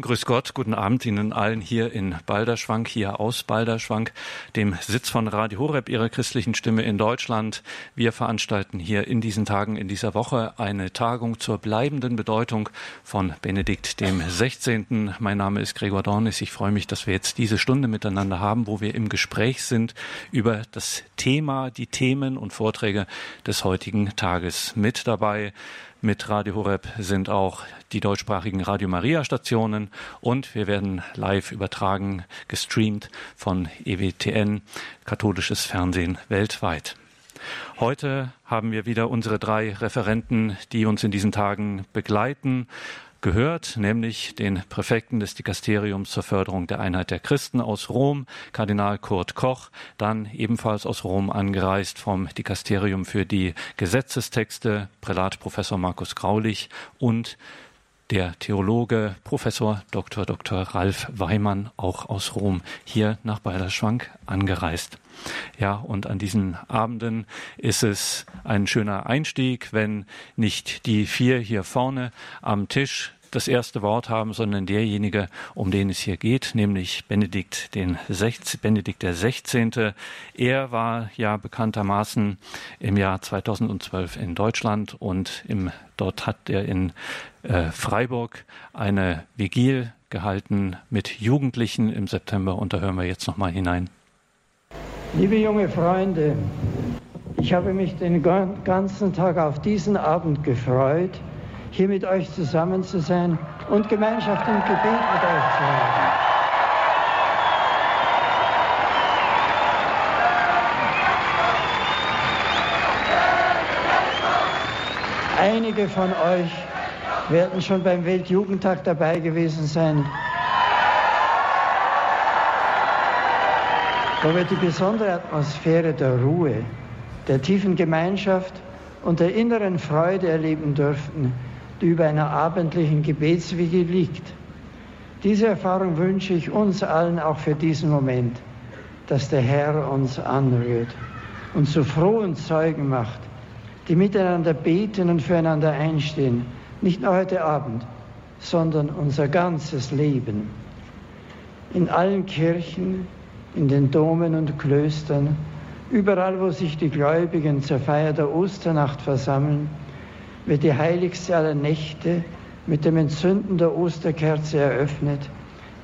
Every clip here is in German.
Grüß Gott, guten Abend Ihnen allen hier in Balderschwank, hier aus Balderschwank, dem Sitz von Radio Horeb, Ihrer christlichen Stimme in Deutschland. Wir veranstalten hier in diesen Tagen, in dieser Woche eine Tagung zur bleibenden Bedeutung von Benedikt dem 16. Mein Name ist Gregor Dornis. Ich freue mich, dass wir jetzt diese Stunde miteinander haben, wo wir im Gespräch sind über das Thema, die Themen und Vorträge des heutigen Tages. Mit dabei mit Radio Horeb sind auch die deutschsprachigen Radio Maria Stationen und wir werden live übertragen, gestreamt von EWTN, katholisches Fernsehen weltweit. Heute haben wir wieder unsere drei Referenten, die uns in diesen Tagen begleiten gehört, nämlich den Präfekten des Dikasteriums zur Förderung der Einheit der Christen aus Rom, Kardinal Kurt Koch, dann ebenfalls aus Rom angereist vom Dikasterium für die Gesetzestexte, Prälat Professor Markus Graulich und der Theologe Professor Dr. Dr. Ralf Weimann, auch aus Rom, hier nach Balderschwank angereist. Ja, und an diesen Abenden ist es ein schöner Einstieg, wenn nicht die vier hier vorne am Tisch das erste Wort haben, sondern derjenige, um den es hier geht, nämlich Benedikt, den 16, Benedikt der 16. Er war ja bekanntermaßen im Jahr 2012 in Deutschland und im, dort hat er in äh, Freiburg eine Vigil gehalten mit Jugendlichen im September und da hören wir jetzt noch mal hinein. Liebe junge Freunde, ich habe mich den ganzen Tag auf diesen Abend gefreut, hier mit euch zusammen zu sein und Gemeinschaft und Gebet mit euch zu haben. Einige von euch werden schon beim Weltjugendtag dabei gewesen sein. wo wir die besondere Atmosphäre der Ruhe, der tiefen Gemeinschaft und der inneren Freude erleben durften, die über einer abendlichen Gebetswiege liegt. Diese Erfahrung wünsche ich uns allen auch für diesen Moment, dass der Herr uns anrührt und zu frohen Zeugen macht, die miteinander beten und füreinander einstehen, nicht nur heute Abend, sondern unser ganzes Leben. In allen Kirchen, in den Domen und Klöstern, überall, wo sich die Gläubigen zur Feier der Osternacht versammeln, wird die heiligste aller Nächte mit dem Entzünden der Osterkerze eröffnet,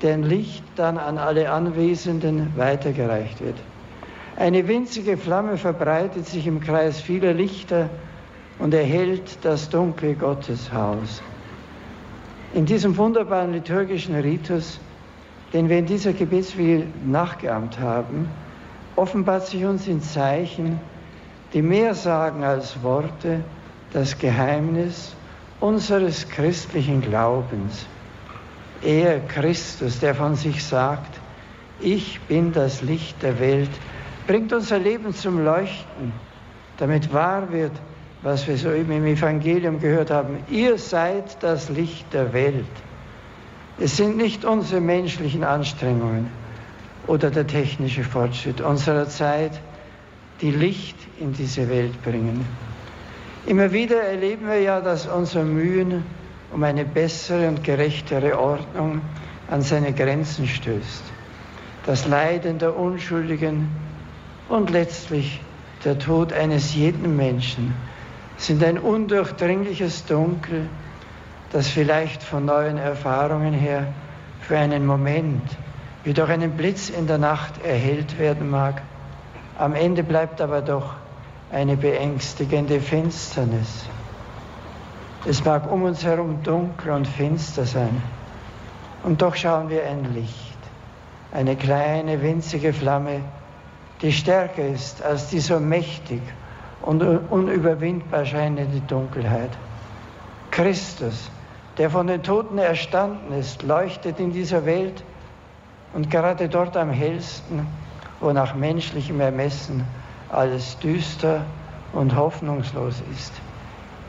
deren Licht dann an alle Anwesenden weitergereicht wird. Eine winzige Flamme verbreitet sich im Kreis vieler Lichter und erhellt das dunkle Gotteshaus. In diesem wunderbaren liturgischen Ritus den wir in dieser Gebetswege nachgeahmt haben, offenbart sich uns in Zeichen, die mehr sagen als Worte, das Geheimnis unseres christlichen Glaubens. Er, Christus, der von sich sagt, ich bin das Licht der Welt, bringt unser Leben zum Leuchten, damit wahr wird, was wir soeben im Evangelium gehört haben. Ihr seid das Licht der Welt. Es sind nicht unsere menschlichen Anstrengungen oder der technische Fortschritt unserer Zeit, die Licht in diese Welt bringen. Immer wieder erleben wir ja, dass unser Mühen um eine bessere und gerechtere Ordnung an seine Grenzen stößt. Das Leiden der Unschuldigen und letztlich der Tod eines jeden Menschen sind ein undurchdringliches Dunkel, das vielleicht von neuen Erfahrungen her für einen Moment wie durch einen Blitz in der Nacht erhellt werden mag. Am Ende bleibt aber doch eine beängstigende Finsternis. Es mag um uns herum dunkel und finster sein, und doch schauen wir ein Licht, eine kleine winzige Flamme, die stärker ist als die so mächtig und unüberwindbar scheinende Dunkelheit. Christus, der von den Toten erstanden ist, leuchtet in dieser Welt und gerade dort am hellsten, wo nach menschlichem Ermessen alles düster und hoffnungslos ist.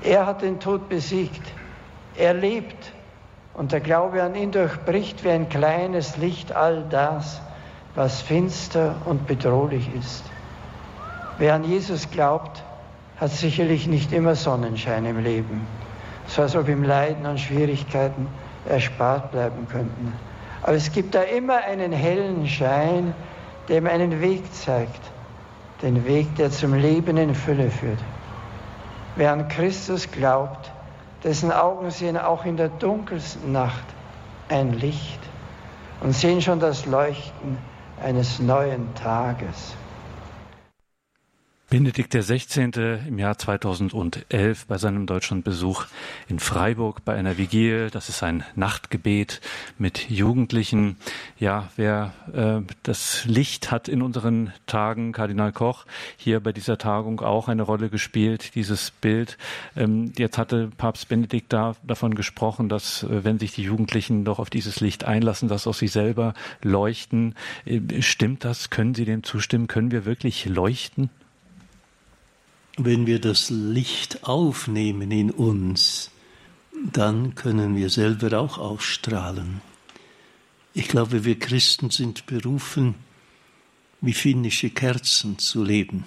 Er hat den Tod besiegt. Er lebt und der Glaube an ihn durchbricht wie ein kleines Licht all das, was finster und bedrohlich ist. Wer an Jesus glaubt, hat sicherlich nicht immer Sonnenschein im Leben so als ob ihm Leiden und Schwierigkeiten erspart bleiben könnten. Aber es gibt da immer einen hellen Schein, der ihm einen Weg zeigt, den Weg, der zum Leben in Fülle führt. Wer an Christus glaubt, dessen Augen sehen auch in der dunkelsten Nacht ein Licht und sehen schon das Leuchten eines neuen Tages. Benedikt XVI. im Jahr 2011 bei seinem Deutschlandbesuch in Freiburg bei einer Vigilie. Das ist ein Nachtgebet mit Jugendlichen. Ja, wer äh, das Licht hat in unseren Tagen, Kardinal Koch, hier bei dieser Tagung auch eine Rolle gespielt, dieses Bild. Ähm, jetzt hatte Papst Benedikt da davon gesprochen, dass äh, wenn sich die Jugendlichen doch auf dieses Licht einlassen, dass auch sie selber leuchten. Äh, stimmt das? Können Sie dem zustimmen? Können wir wirklich leuchten? Wenn wir das Licht aufnehmen in uns, dann können wir selber auch ausstrahlen. Ich glaube, wir Christen sind berufen, wie finnische Kerzen zu leben,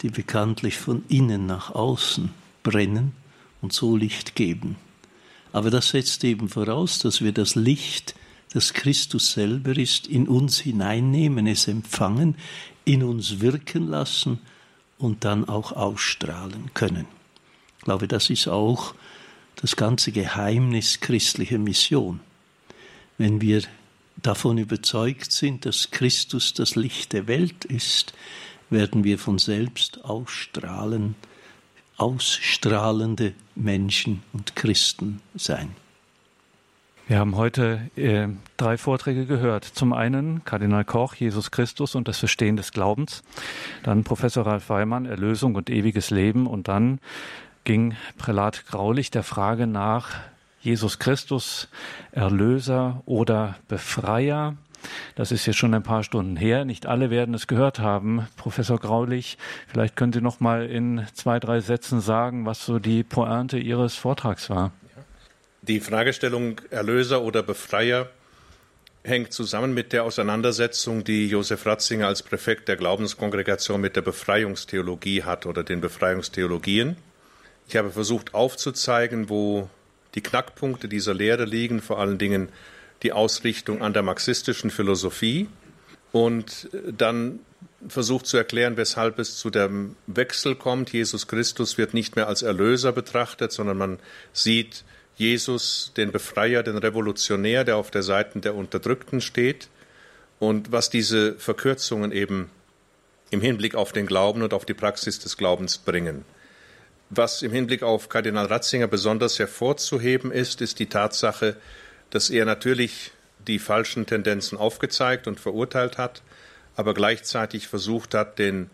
die bekanntlich von innen nach außen brennen und so Licht geben. Aber das setzt eben voraus, dass wir das Licht, das Christus selber ist, in uns hineinnehmen, es empfangen, in uns wirken lassen und dann auch ausstrahlen können. Ich glaube, das ist auch das ganze Geheimnis christlicher Mission. Wenn wir davon überzeugt sind, dass Christus das Licht der Welt ist, werden wir von selbst ausstrahlen, ausstrahlende Menschen und Christen sein. Wir haben heute äh, drei Vorträge gehört. Zum einen Kardinal Koch, Jesus Christus und das Verstehen des Glaubens. Dann Professor Ralf Weimann, Erlösung und ewiges Leben. Und dann ging Prälat Graulich der Frage nach Jesus Christus, Erlöser oder Befreier. Das ist jetzt schon ein paar Stunden her. Nicht alle werden es gehört haben. Professor Graulich, vielleicht können Sie noch mal in zwei, drei Sätzen sagen, was so die Pointe Ihres Vortrags war. Die Fragestellung Erlöser oder Befreier hängt zusammen mit der Auseinandersetzung, die Josef Ratzinger als Präfekt der Glaubenskongregation mit der Befreiungstheologie hat oder den Befreiungstheologien. Ich habe versucht aufzuzeigen, wo die Knackpunkte dieser Lehre liegen, vor allen Dingen die Ausrichtung an der marxistischen Philosophie und dann versucht zu erklären, weshalb es zu dem Wechsel kommt. Jesus Christus wird nicht mehr als Erlöser betrachtet, sondern man sieht Jesus, den Befreier, den Revolutionär, der auf der Seite der Unterdrückten steht und was diese Verkürzungen eben im Hinblick auf den Glauben und auf die Praxis des Glaubens bringen. Was im Hinblick auf Kardinal Ratzinger besonders hervorzuheben ist, ist die Tatsache, dass er natürlich die falschen Tendenzen aufgezeigt und verurteilt hat, aber gleichzeitig versucht hat, den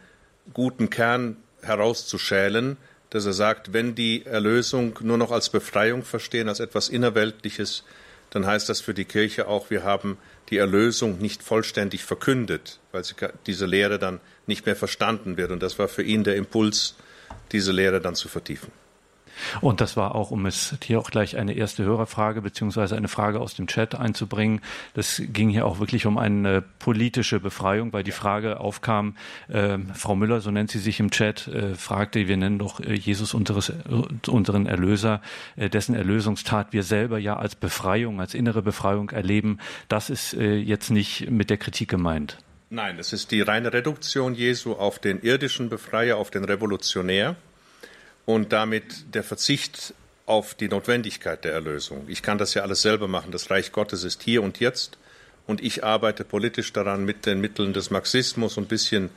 guten Kern herauszuschälen, dass er sagt, wenn die Erlösung nur noch als Befreiung verstehen, als etwas Innerweltliches, dann heißt das für die Kirche auch, wir haben die Erlösung nicht vollständig verkündet, weil diese Lehre dann nicht mehr verstanden wird. Und das war für ihn der Impuls, diese Lehre dann zu vertiefen. Und das war auch, um es hier auch gleich eine erste Hörerfrage beziehungsweise eine Frage aus dem Chat einzubringen. Das ging hier auch wirklich um eine politische Befreiung, weil die Frage aufkam, äh, Frau Müller, so nennt sie sich im Chat, äh, fragte, wir nennen doch äh, Jesus unseres, unseren Erlöser, äh, dessen Erlösungstat wir selber ja als Befreiung, als innere Befreiung erleben. Das ist äh, jetzt nicht mit der Kritik gemeint. Nein, es ist die reine Reduktion Jesu auf den irdischen Befreier, auf den Revolutionär und damit der Verzicht auf die Notwendigkeit der Erlösung. Ich kann das ja alles selber machen. Das Reich Gottes ist hier und jetzt und ich arbeite politisch daran mit den Mitteln des Marxismus und ein bisschen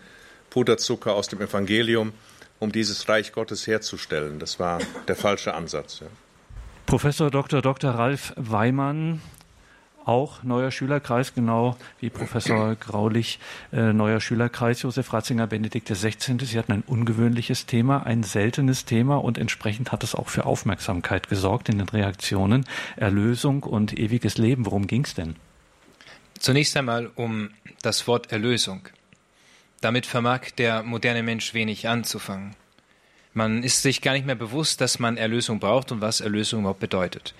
Puderzucker aus dem Evangelium, um dieses Reich Gottes herzustellen. Das war der falsche Ansatz. Ja. Professor Dr. Dr. Ralf Weimann, auch neuer Schülerkreis, genau wie Professor Graulich, äh, neuer Schülerkreis Josef Ratzinger Benedikt XVI. Sie hatten ein ungewöhnliches Thema, ein seltenes Thema und entsprechend hat es auch für Aufmerksamkeit gesorgt in den Reaktionen. Erlösung und ewiges Leben, worum ging es denn? Zunächst einmal um das Wort Erlösung. Damit vermag der moderne Mensch wenig anzufangen. Man ist sich gar nicht mehr bewusst, dass man Erlösung braucht und was Erlösung überhaupt bedeutet.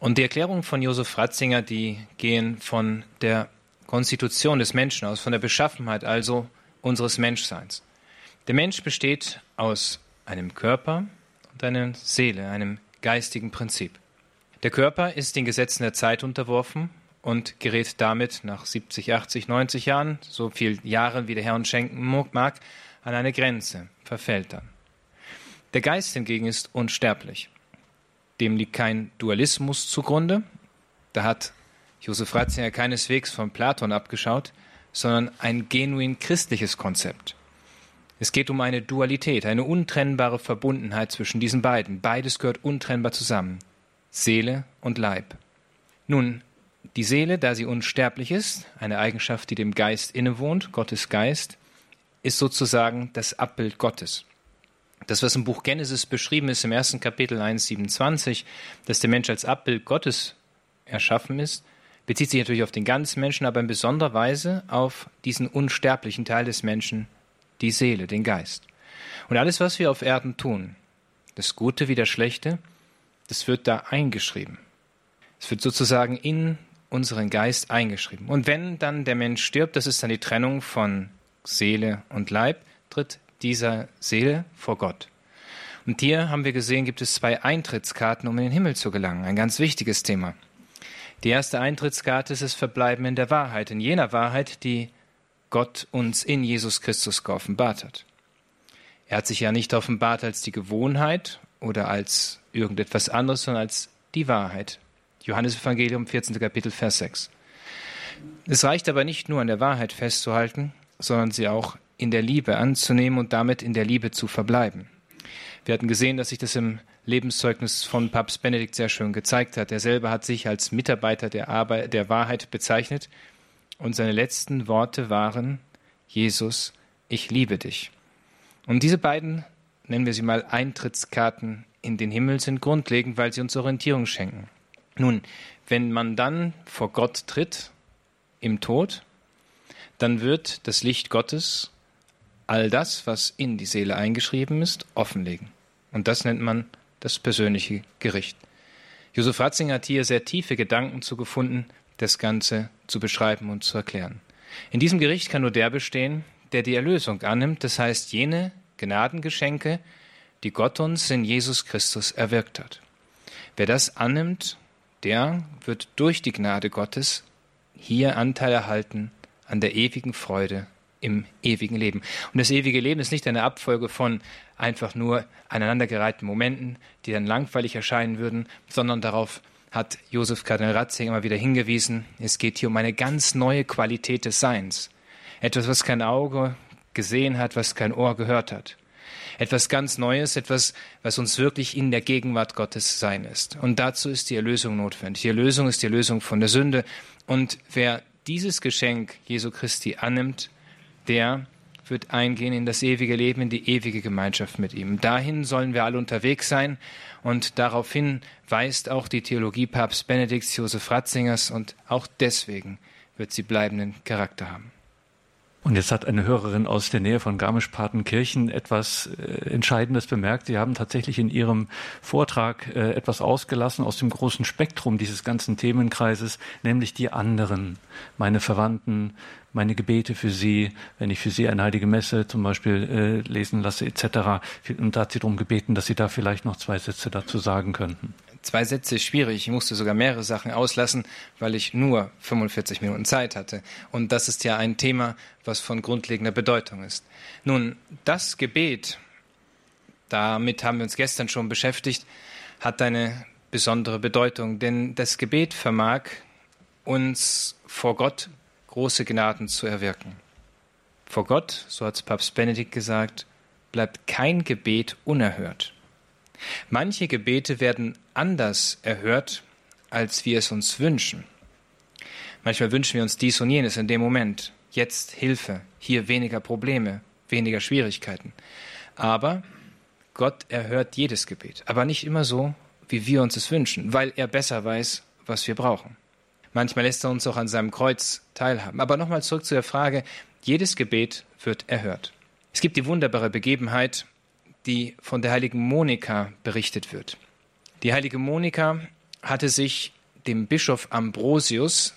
Und die Erklärungen von Josef Ratzinger, die gehen von der Konstitution des Menschen aus, von der Beschaffenheit also unseres Menschseins. Der Mensch besteht aus einem Körper und einer Seele, einem geistigen Prinzip. Der Körper ist den Gesetzen der Zeit unterworfen und gerät damit nach 70, 80, 90 Jahren, so viel Jahren wie der Herr uns schenken mag, an eine Grenze, verfällt dann. Der Geist hingegen ist unsterblich. Dem liegt kein Dualismus zugrunde. Da hat Josef Ratzinger keineswegs von Platon abgeschaut, sondern ein genuin christliches Konzept. Es geht um eine Dualität, eine untrennbare Verbundenheit zwischen diesen beiden. Beides gehört untrennbar zusammen. Seele und Leib. Nun, die Seele, da sie unsterblich ist, eine Eigenschaft, die dem Geist innewohnt, Gottes Geist, ist sozusagen das Abbild Gottes. Das, was im Buch Genesis beschrieben ist, im ersten Kapitel 1,27, dass der Mensch als Abbild Gottes erschaffen ist, bezieht sich natürlich auf den ganzen Menschen, aber in besonderer Weise auf diesen unsterblichen Teil des Menschen, die Seele, den Geist. Und alles, was wir auf Erden tun, das Gute wie das Schlechte, das wird da eingeschrieben. Es wird sozusagen in unseren Geist eingeschrieben. Und wenn dann der Mensch stirbt, das ist dann die Trennung von Seele und Leib, tritt dieser Seele vor Gott. Und hier haben wir gesehen, gibt es zwei Eintrittskarten, um in den Himmel zu gelangen. Ein ganz wichtiges Thema. Die erste Eintrittskarte ist das Verbleiben in der Wahrheit, in jener Wahrheit, die Gott uns in Jesus Christus geoffenbart hat. Er hat sich ja nicht offenbart als die Gewohnheit oder als irgendetwas anderes, sondern als die Wahrheit. Johannes Evangelium 14. Kapitel Vers 6. Es reicht aber nicht nur an der Wahrheit festzuhalten, sondern sie auch in der Liebe anzunehmen und damit in der Liebe zu verbleiben. Wir hatten gesehen, dass sich das im Lebenszeugnis von Papst Benedikt sehr schön gezeigt hat. Er selber hat sich als Mitarbeiter der, Arbeit, der Wahrheit bezeichnet und seine letzten Worte waren, Jesus, ich liebe dich. Und diese beiden, nennen wir sie mal Eintrittskarten in den Himmel, sind grundlegend, weil sie uns Orientierung schenken. Nun, wenn man dann vor Gott tritt, im Tod, dann wird das Licht Gottes all das, was in die Seele eingeschrieben ist, offenlegen. Und das nennt man das persönliche Gericht. Josef Ratzinger hat hier sehr tiefe Gedanken zu gefunden, das Ganze zu beschreiben und zu erklären. In diesem Gericht kann nur der bestehen, der die Erlösung annimmt, das heißt jene Gnadengeschenke, die Gott uns in Jesus Christus erwirkt hat. Wer das annimmt, der wird durch die Gnade Gottes hier Anteil erhalten an der ewigen Freude im ewigen Leben. Und das ewige Leben ist nicht eine Abfolge von einfach nur aneinandergereihten Momenten, die dann langweilig erscheinen würden, sondern darauf hat Josef Kardinal Ratzinger immer wieder hingewiesen, es geht hier um eine ganz neue Qualität des Seins. Etwas, was kein Auge gesehen hat, was kein Ohr gehört hat. Etwas ganz Neues, etwas, was uns wirklich in der Gegenwart Gottes sein ist. Und dazu ist die Erlösung notwendig. Die Erlösung ist die Erlösung von der Sünde. Und wer dieses Geschenk Jesu Christi annimmt, der wird eingehen in das ewige Leben, in die ewige Gemeinschaft mit ihm. Dahin sollen wir alle unterwegs sein und daraufhin weist auch die Theologie Papst Benedikts Josef Ratzingers und auch deswegen wird sie bleibenden Charakter haben. Und jetzt hat eine Hörerin aus der Nähe von Garmisch-Partenkirchen etwas äh, Entscheidendes bemerkt. Sie haben tatsächlich in Ihrem Vortrag äh, etwas ausgelassen aus dem großen Spektrum dieses ganzen Themenkreises, nämlich die anderen, meine Verwandten, meine Gebete für sie, wenn ich für sie eine heilige Messe zum Beispiel äh, lesen lasse etc. Und da hat sie darum gebeten, dass Sie da vielleicht noch zwei Sätze dazu sagen könnten. Zwei Sätze ist schwierig. Ich musste sogar mehrere Sachen auslassen, weil ich nur 45 Minuten Zeit hatte. Und das ist ja ein Thema, was von grundlegender Bedeutung ist. Nun, das Gebet, damit haben wir uns gestern schon beschäftigt, hat eine besondere Bedeutung, denn das Gebet vermag uns vor Gott große Gnaden zu erwirken. Vor Gott, so hat Papst Benedikt gesagt, bleibt kein Gebet unerhört. Manche Gebete werden anders erhört, als wir es uns wünschen. Manchmal wünschen wir uns dies und jenes in dem Moment. Jetzt Hilfe, hier weniger Probleme, weniger Schwierigkeiten. Aber Gott erhört jedes Gebet, aber nicht immer so, wie wir uns es wünschen, weil er besser weiß, was wir brauchen. Manchmal lässt er uns auch an seinem Kreuz teilhaben. Aber nochmal zurück zu der Frage, jedes Gebet wird erhört. Es gibt die wunderbare Begebenheit, die von der heiligen Monika berichtet wird. Die heilige Monika hatte sich dem Bischof Ambrosius,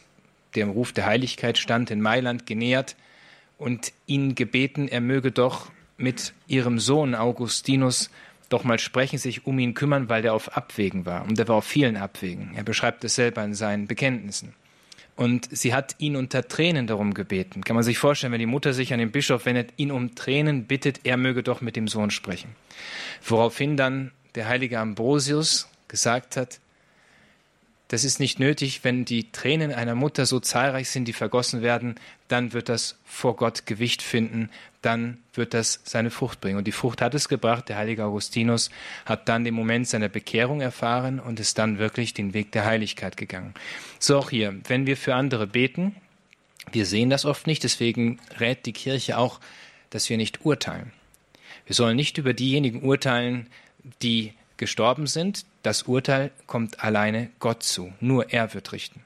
der im Ruf der Heiligkeit stand, in Mailand genähert und ihn gebeten, er möge doch mit ihrem Sohn Augustinus doch mal sprechen, sich um ihn kümmern, weil der auf Abwägen war. Und er war auf vielen Abwägen. Er beschreibt es selber in seinen Bekenntnissen. Und sie hat ihn unter Tränen darum gebeten. Kann man sich vorstellen, wenn die Mutter sich an den Bischof wendet, ihn um Tränen bittet, er möge doch mit dem Sohn sprechen. Woraufhin dann der heilige Ambrosius gesagt hat, das ist nicht nötig, wenn die Tränen einer Mutter so zahlreich sind, die vergossen werden, dann wird das vor Gott Gewicht finden, dann wird das seine Frucht bringen. Und die Frucht hat es gebracht. Der heilige Augustinus hat dann den Moment seiner Bekehrung erfahren und ist dann wirklich den Weg der Heiligkeit gegangen. So auch hier, wenn wir für andere beten, wir sehen das oft nicht, deswegen rät die Kirche auch, dass wir nicht urteilen. Wir sollen nicht über diejenigen urteilen, die gestorben sind, das Urteil kommt alleine Gott zu. Nur er wird richten.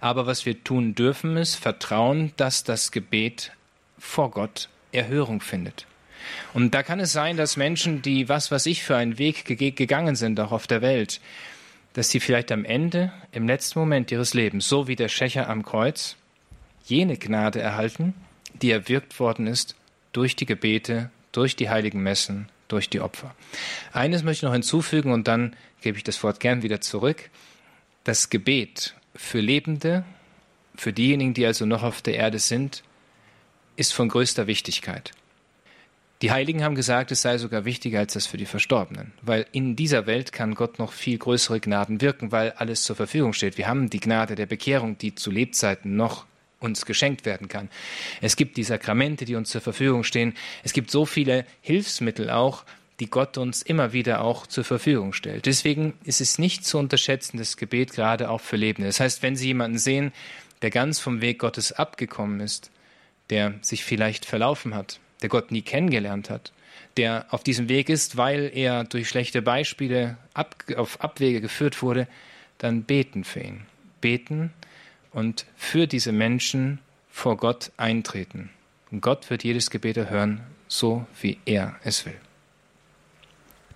Aber was wir tun dürfen, ist vertrauen, dass das Gebet vor Gott Erhörung findet. Und da kann es sein, dass Menschen, die was was ich für einen Weg gegangen sind, auch auf der Welt, dass sie vielleicht am Ende, im letzten Moment ihres Lebens, so wie der Schächer am Kreuz, jene Gnade erhalten, die erwirkt worden ist durch die Gebete, durch die heiligen Messen, durch die Opfer. Eines möchte ich noch hinzufügen und dann gebe ich das Wort gern wieder zurück. Das Gebet für Lebende, für diejenigen, die also noch auf der Erde sind, ist von größter Wichtigkeit. Die Heiligen haben gesagt, es sei sogar wichtiger als das für die Verstorbenen, weil in dieser Welt kann Gott noch viel größere Gnaden wirken, weil alles zur Verfügung steht. Wir haben die Gnade der Bekehrung, die zu Lebzeiten noch uns geschenkt werden kann. Es gibt die Sakramente, die uns zur Verfügung stehen. Es gibt so viele Hilfsmittel auch, die Gott uns immer wieder auch zur Verfügung stellt. Deswegen ist es nicht zu unterschätzen, das Gebet gerade auch für Lebende. Das heißt, wenn Sie jemanden sehen, der ganz vom Weg Gottes abgekommen ist, der sich vielleicht verlaufen hat, der Gott nie kennengelernt hat, der auf diesem Weg ist, weil er durch schlechte Beispiele ab, auf Abwege geführt wurde, dann beten für ihn. Beten, und für diese Menschen vor Gott eintreten. Gott wird jedes Gebet erhören, so wie er es will.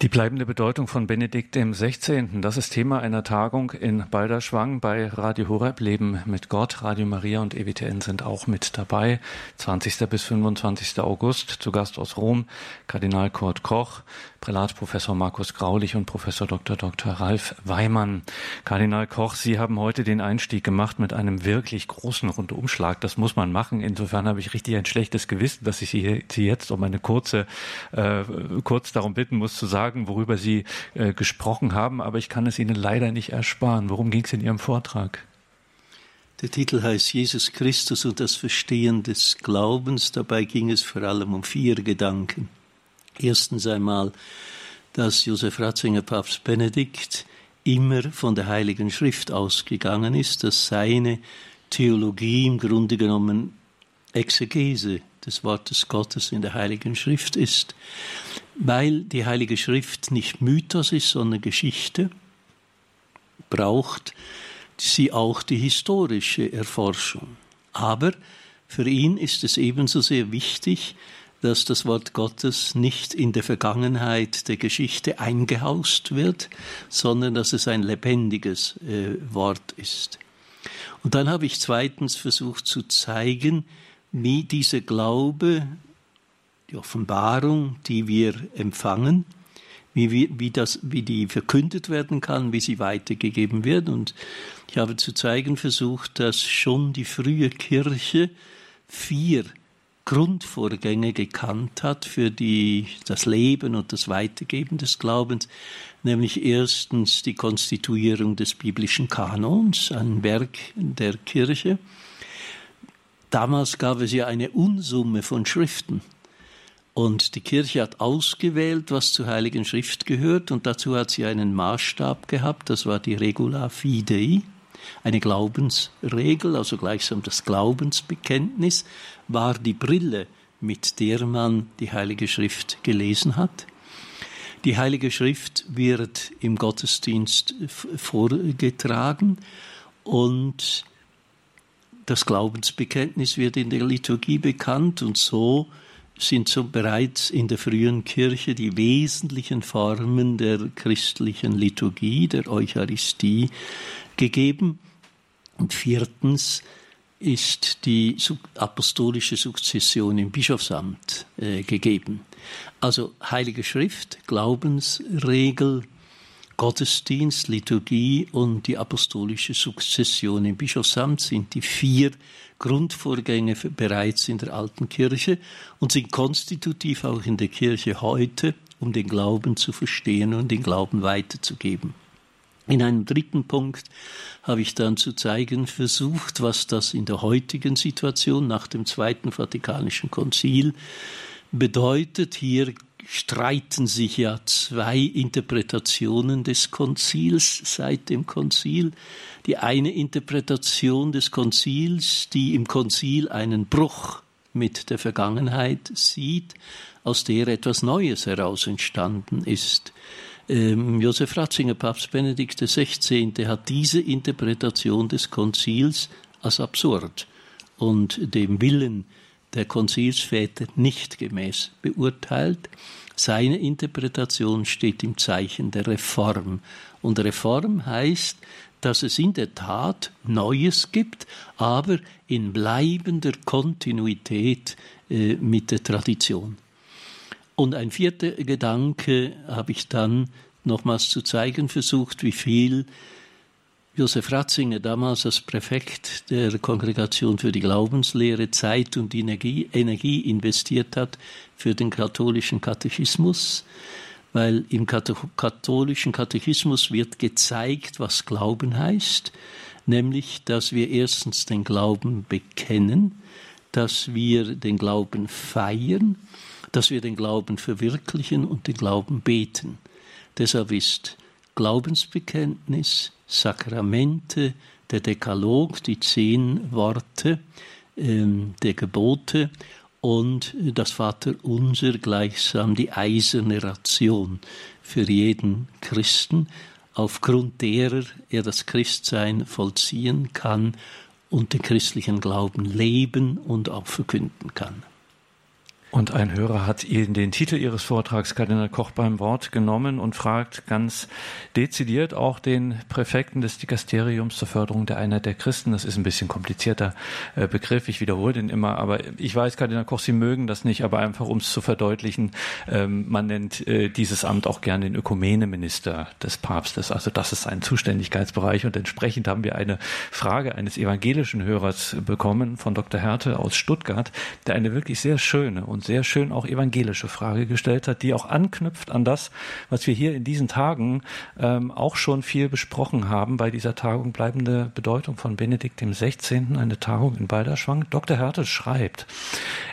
Die bleibende Bedeutung von Benedikt dem 16. Das ist Thema einer Tagung in Balderschwang bei Radio Horeb Leben mit Gott. Radio Maria und EWTN sind auch mit dabei. 20. bis 25. August. Zu Gast aus Rom Kardinal Kurt Koch, Prälat Professor Markus Graulich und Professor Dr. Dr. Ralf Weimann. Kardinal Koch, Sie haben heute den Einstieg gemacht mit einem wirklich großen Rundumschlag. Das muss man machen. Insofern habe ich richtig ein schlechtes Gewissen, dass ich Sie, jetzt um eine kurze, äh, kurz darum bitten muss zu sagen, worüber Sie äh, gesprochen haben. Aber ich kann es Ihnen leider nicht ersparen. Worum ging es in Ihrem Vortrag? Der Titel heißt Jesus Christus und das Verstehen des Glaubens. Dabei ging es vor allem um vier Gedanken. Erstens einmal, dass Josef Ratzinger Papst Benedikt immer von der Heiligen Schrift ausgegangen ist, dass seine Theologie im Grunde genommen Exegese des Wortes Gottes in der Heiligen Schrift ist, weil die Heilige Schrift nicht Mythos ist, sondern Geschichte, braucht sie auch die historische Erforschung. Aber für ihn ist es ebenso sehr wichtig, dass das Wort Gottes nicht in der Vergangenheit der Geschichte eingehaust wird, sondern dass es ein lebendiges äh, Wort ist. Und dann habe ich zweitens versucht zu zeigen, wie dieser Glaube, die Offenbarung, die wir empfangen, wie, wie, wie, das, wie die verkündet werden kann, wie sie weitergegeben wird. Und ich habe zu zeigen versucht, dass schon die frühe Kirche vier Grundvorgänge gekannt hat für die, das Leben und das Weitergeben des Glaubens, nämlich erstens die Konstituierung des biblischen Kanons, ein Werk der Kirche. Damals gab es ja eine Unsumme von Schriften. Und die Kirche hat ausgewählt, was zur Heiligen Schrift gehört, und dazu hat sie einen Maßstab gehabt, das war die Regula Fidei, eine Glaubensregel, also gleichsam das Glaubensbekenntnis, war die Brille, mit der man die Heilige Schrift gelesen hat. Die Heilige Schrift wird im Gottesdienst vorgetragen und das Glaubensbekenntnis wird in der Liturgie bekannt und so sind so bereits in der frühen Kirche die wesentlichen Formen der christlichen Liturgie, der Eucharistie gegeben. Und viertens ist die apostolische Sukzession im Bischofsamt äh, gegeben. Also Heilige Schrift, Glaubensregel, Gottesdienst, Liturgie und die apostolische Sukzession im Bischofsamt sind die vier Grundvorgänge bereits in der alten Kirche und sind konstitutiv auch in der Kirche heute, um den Glauben zu verstehen und den Glauben weiterzugeben. In einem dritten Punkt habe ich dann zu zeigen versucht, was das in der heutigen Situation nach dem Zweiten Vatikanischen Konzil bedeutet. Hier streiten sich ja zwei Interpretationen des Konzils seit dem Konzil. Die eine Interpretation des Konzils, die im Konzil einen Bruch mit der Vergangenheit sieht, aus der etwas Neues heraus entstanden ist. Ähm, Josef Ratzinger, Papst Benedikt XVI., hat diese Interpretation des Konzils als absurd und dem Willen der Konzilsväter nicht gemäß beurteilt. Seine Interpretation steht im Zeichen der Reform. Und Reform heißt, dass es in der Tat Neues gibt, aber in bleibender Kontinuität äh, mit der Tradition. Und ein vierter Gedanke habe ich dann nochmals zu zeigen versucht, wie viel Josef Ratzinger damals als Präfekt der Kongregation für die Glaubenslehre Zeit und Energie, Energie investiert hat für den katholischen Katechismus, weil im katholischen Katechismus wird gezeigt, was Glauben heißt, nämlich, dass wir erstens den Glauben bekennen, dass wir den Glauben feiern, dass wir den Glauben verwirklichen und den Glauben beten. Deshalb ist Glaubensbekenntnis, Sakramente, der Dekalog, die zehn Worte ähm, der Gebote und das Vaterunser gleichsam die eiserne Ration für jeden Christen, aufgrund derer er das Christsein vollziehen kann und den christlichen Glauben leben und auch verkünden kann. Und ein Hörer hat Ihnen den Titel Ihres Vortrags, Kardinal Koch, beim Wort genommen und fragt ganz dezidiert auch den Präfekten des Dikasteriums zur Förderung der Einheit der Christen. Das ist ein bisschen komplizierter äh, Begriff. Ich wiederhole den immer, aber ich weiß, Kardinal Koch, Sie mögen das nicht, aber einfach um es zu verdeutlichen, ähm, man nennt äh, dieses Amt auch gerne den Ökumeneminister des Papstes. Also das ist ein Zuständigkeitsbereich und entsprechend haben wir eine Frage eines evangelischen Hörers bekommen von Dr. Härte aus Stuttgart, der eine wirklich sehr schöne und und sehr schön auch evangelische Frage gestellt hat, die auch anknüpft an das, was wir hier in diesen Tagen ähm, auch schon viel besprochen haben bei dieser Tagung bleibende Bedeutung von Benedikt dem 16., eine Tagung in Balderschwang. Dr. Hertel schreibt,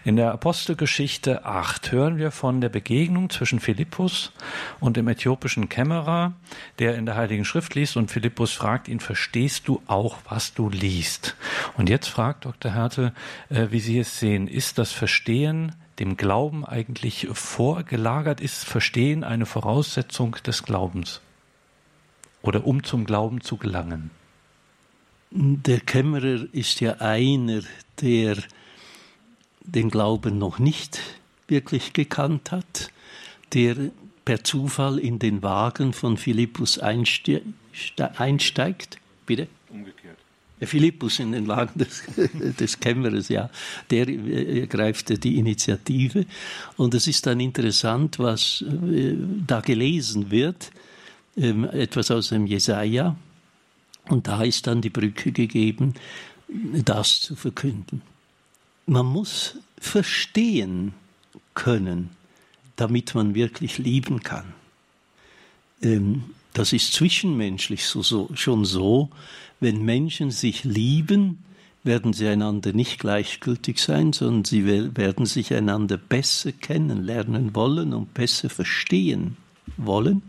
in der Apostelgeschichte 8 hören wir von der Begegnung zwischen Philippus und dem äthiopischen Kämmerer, der in der Heiligen Schrift liest und Philippus fragt ihn, verstehst du auch, was du liest? Und jetzt fragt Dr. Hertel, äh, wie Sie es sehen, ist das Verstehen dem Glauben eigentlich vorgelagert ist, Verstehen eine Voraussetzung des Glaubens oder um zum Glauben zu gelangen? Der Kämmerer ist ja einer, der den Glauben noch nicht wirklich gekannt hat, der per Zufall in den Wagen von Philippus einsteigt. Bitte? Philippus in den Wagen des, des Kämmerers, ja, der ergreift äh, die Initiative. Und es ist dann interessant, was äh, da gelesen wird, ähm, etwas aus dem Jesaja. Und da ist dann die Brücke gegeben, das zu verkünden. Man muss verstehen können, damit man wirklich lieben kann. Ähm, das ist zwischenmenschlich so, so, schon so, wenn Menschen sich lieben, werden sie einander nicht gleichgültig sein, sondern sie werden sich einander besser kennenlernen wollen und besser verstehen wollen.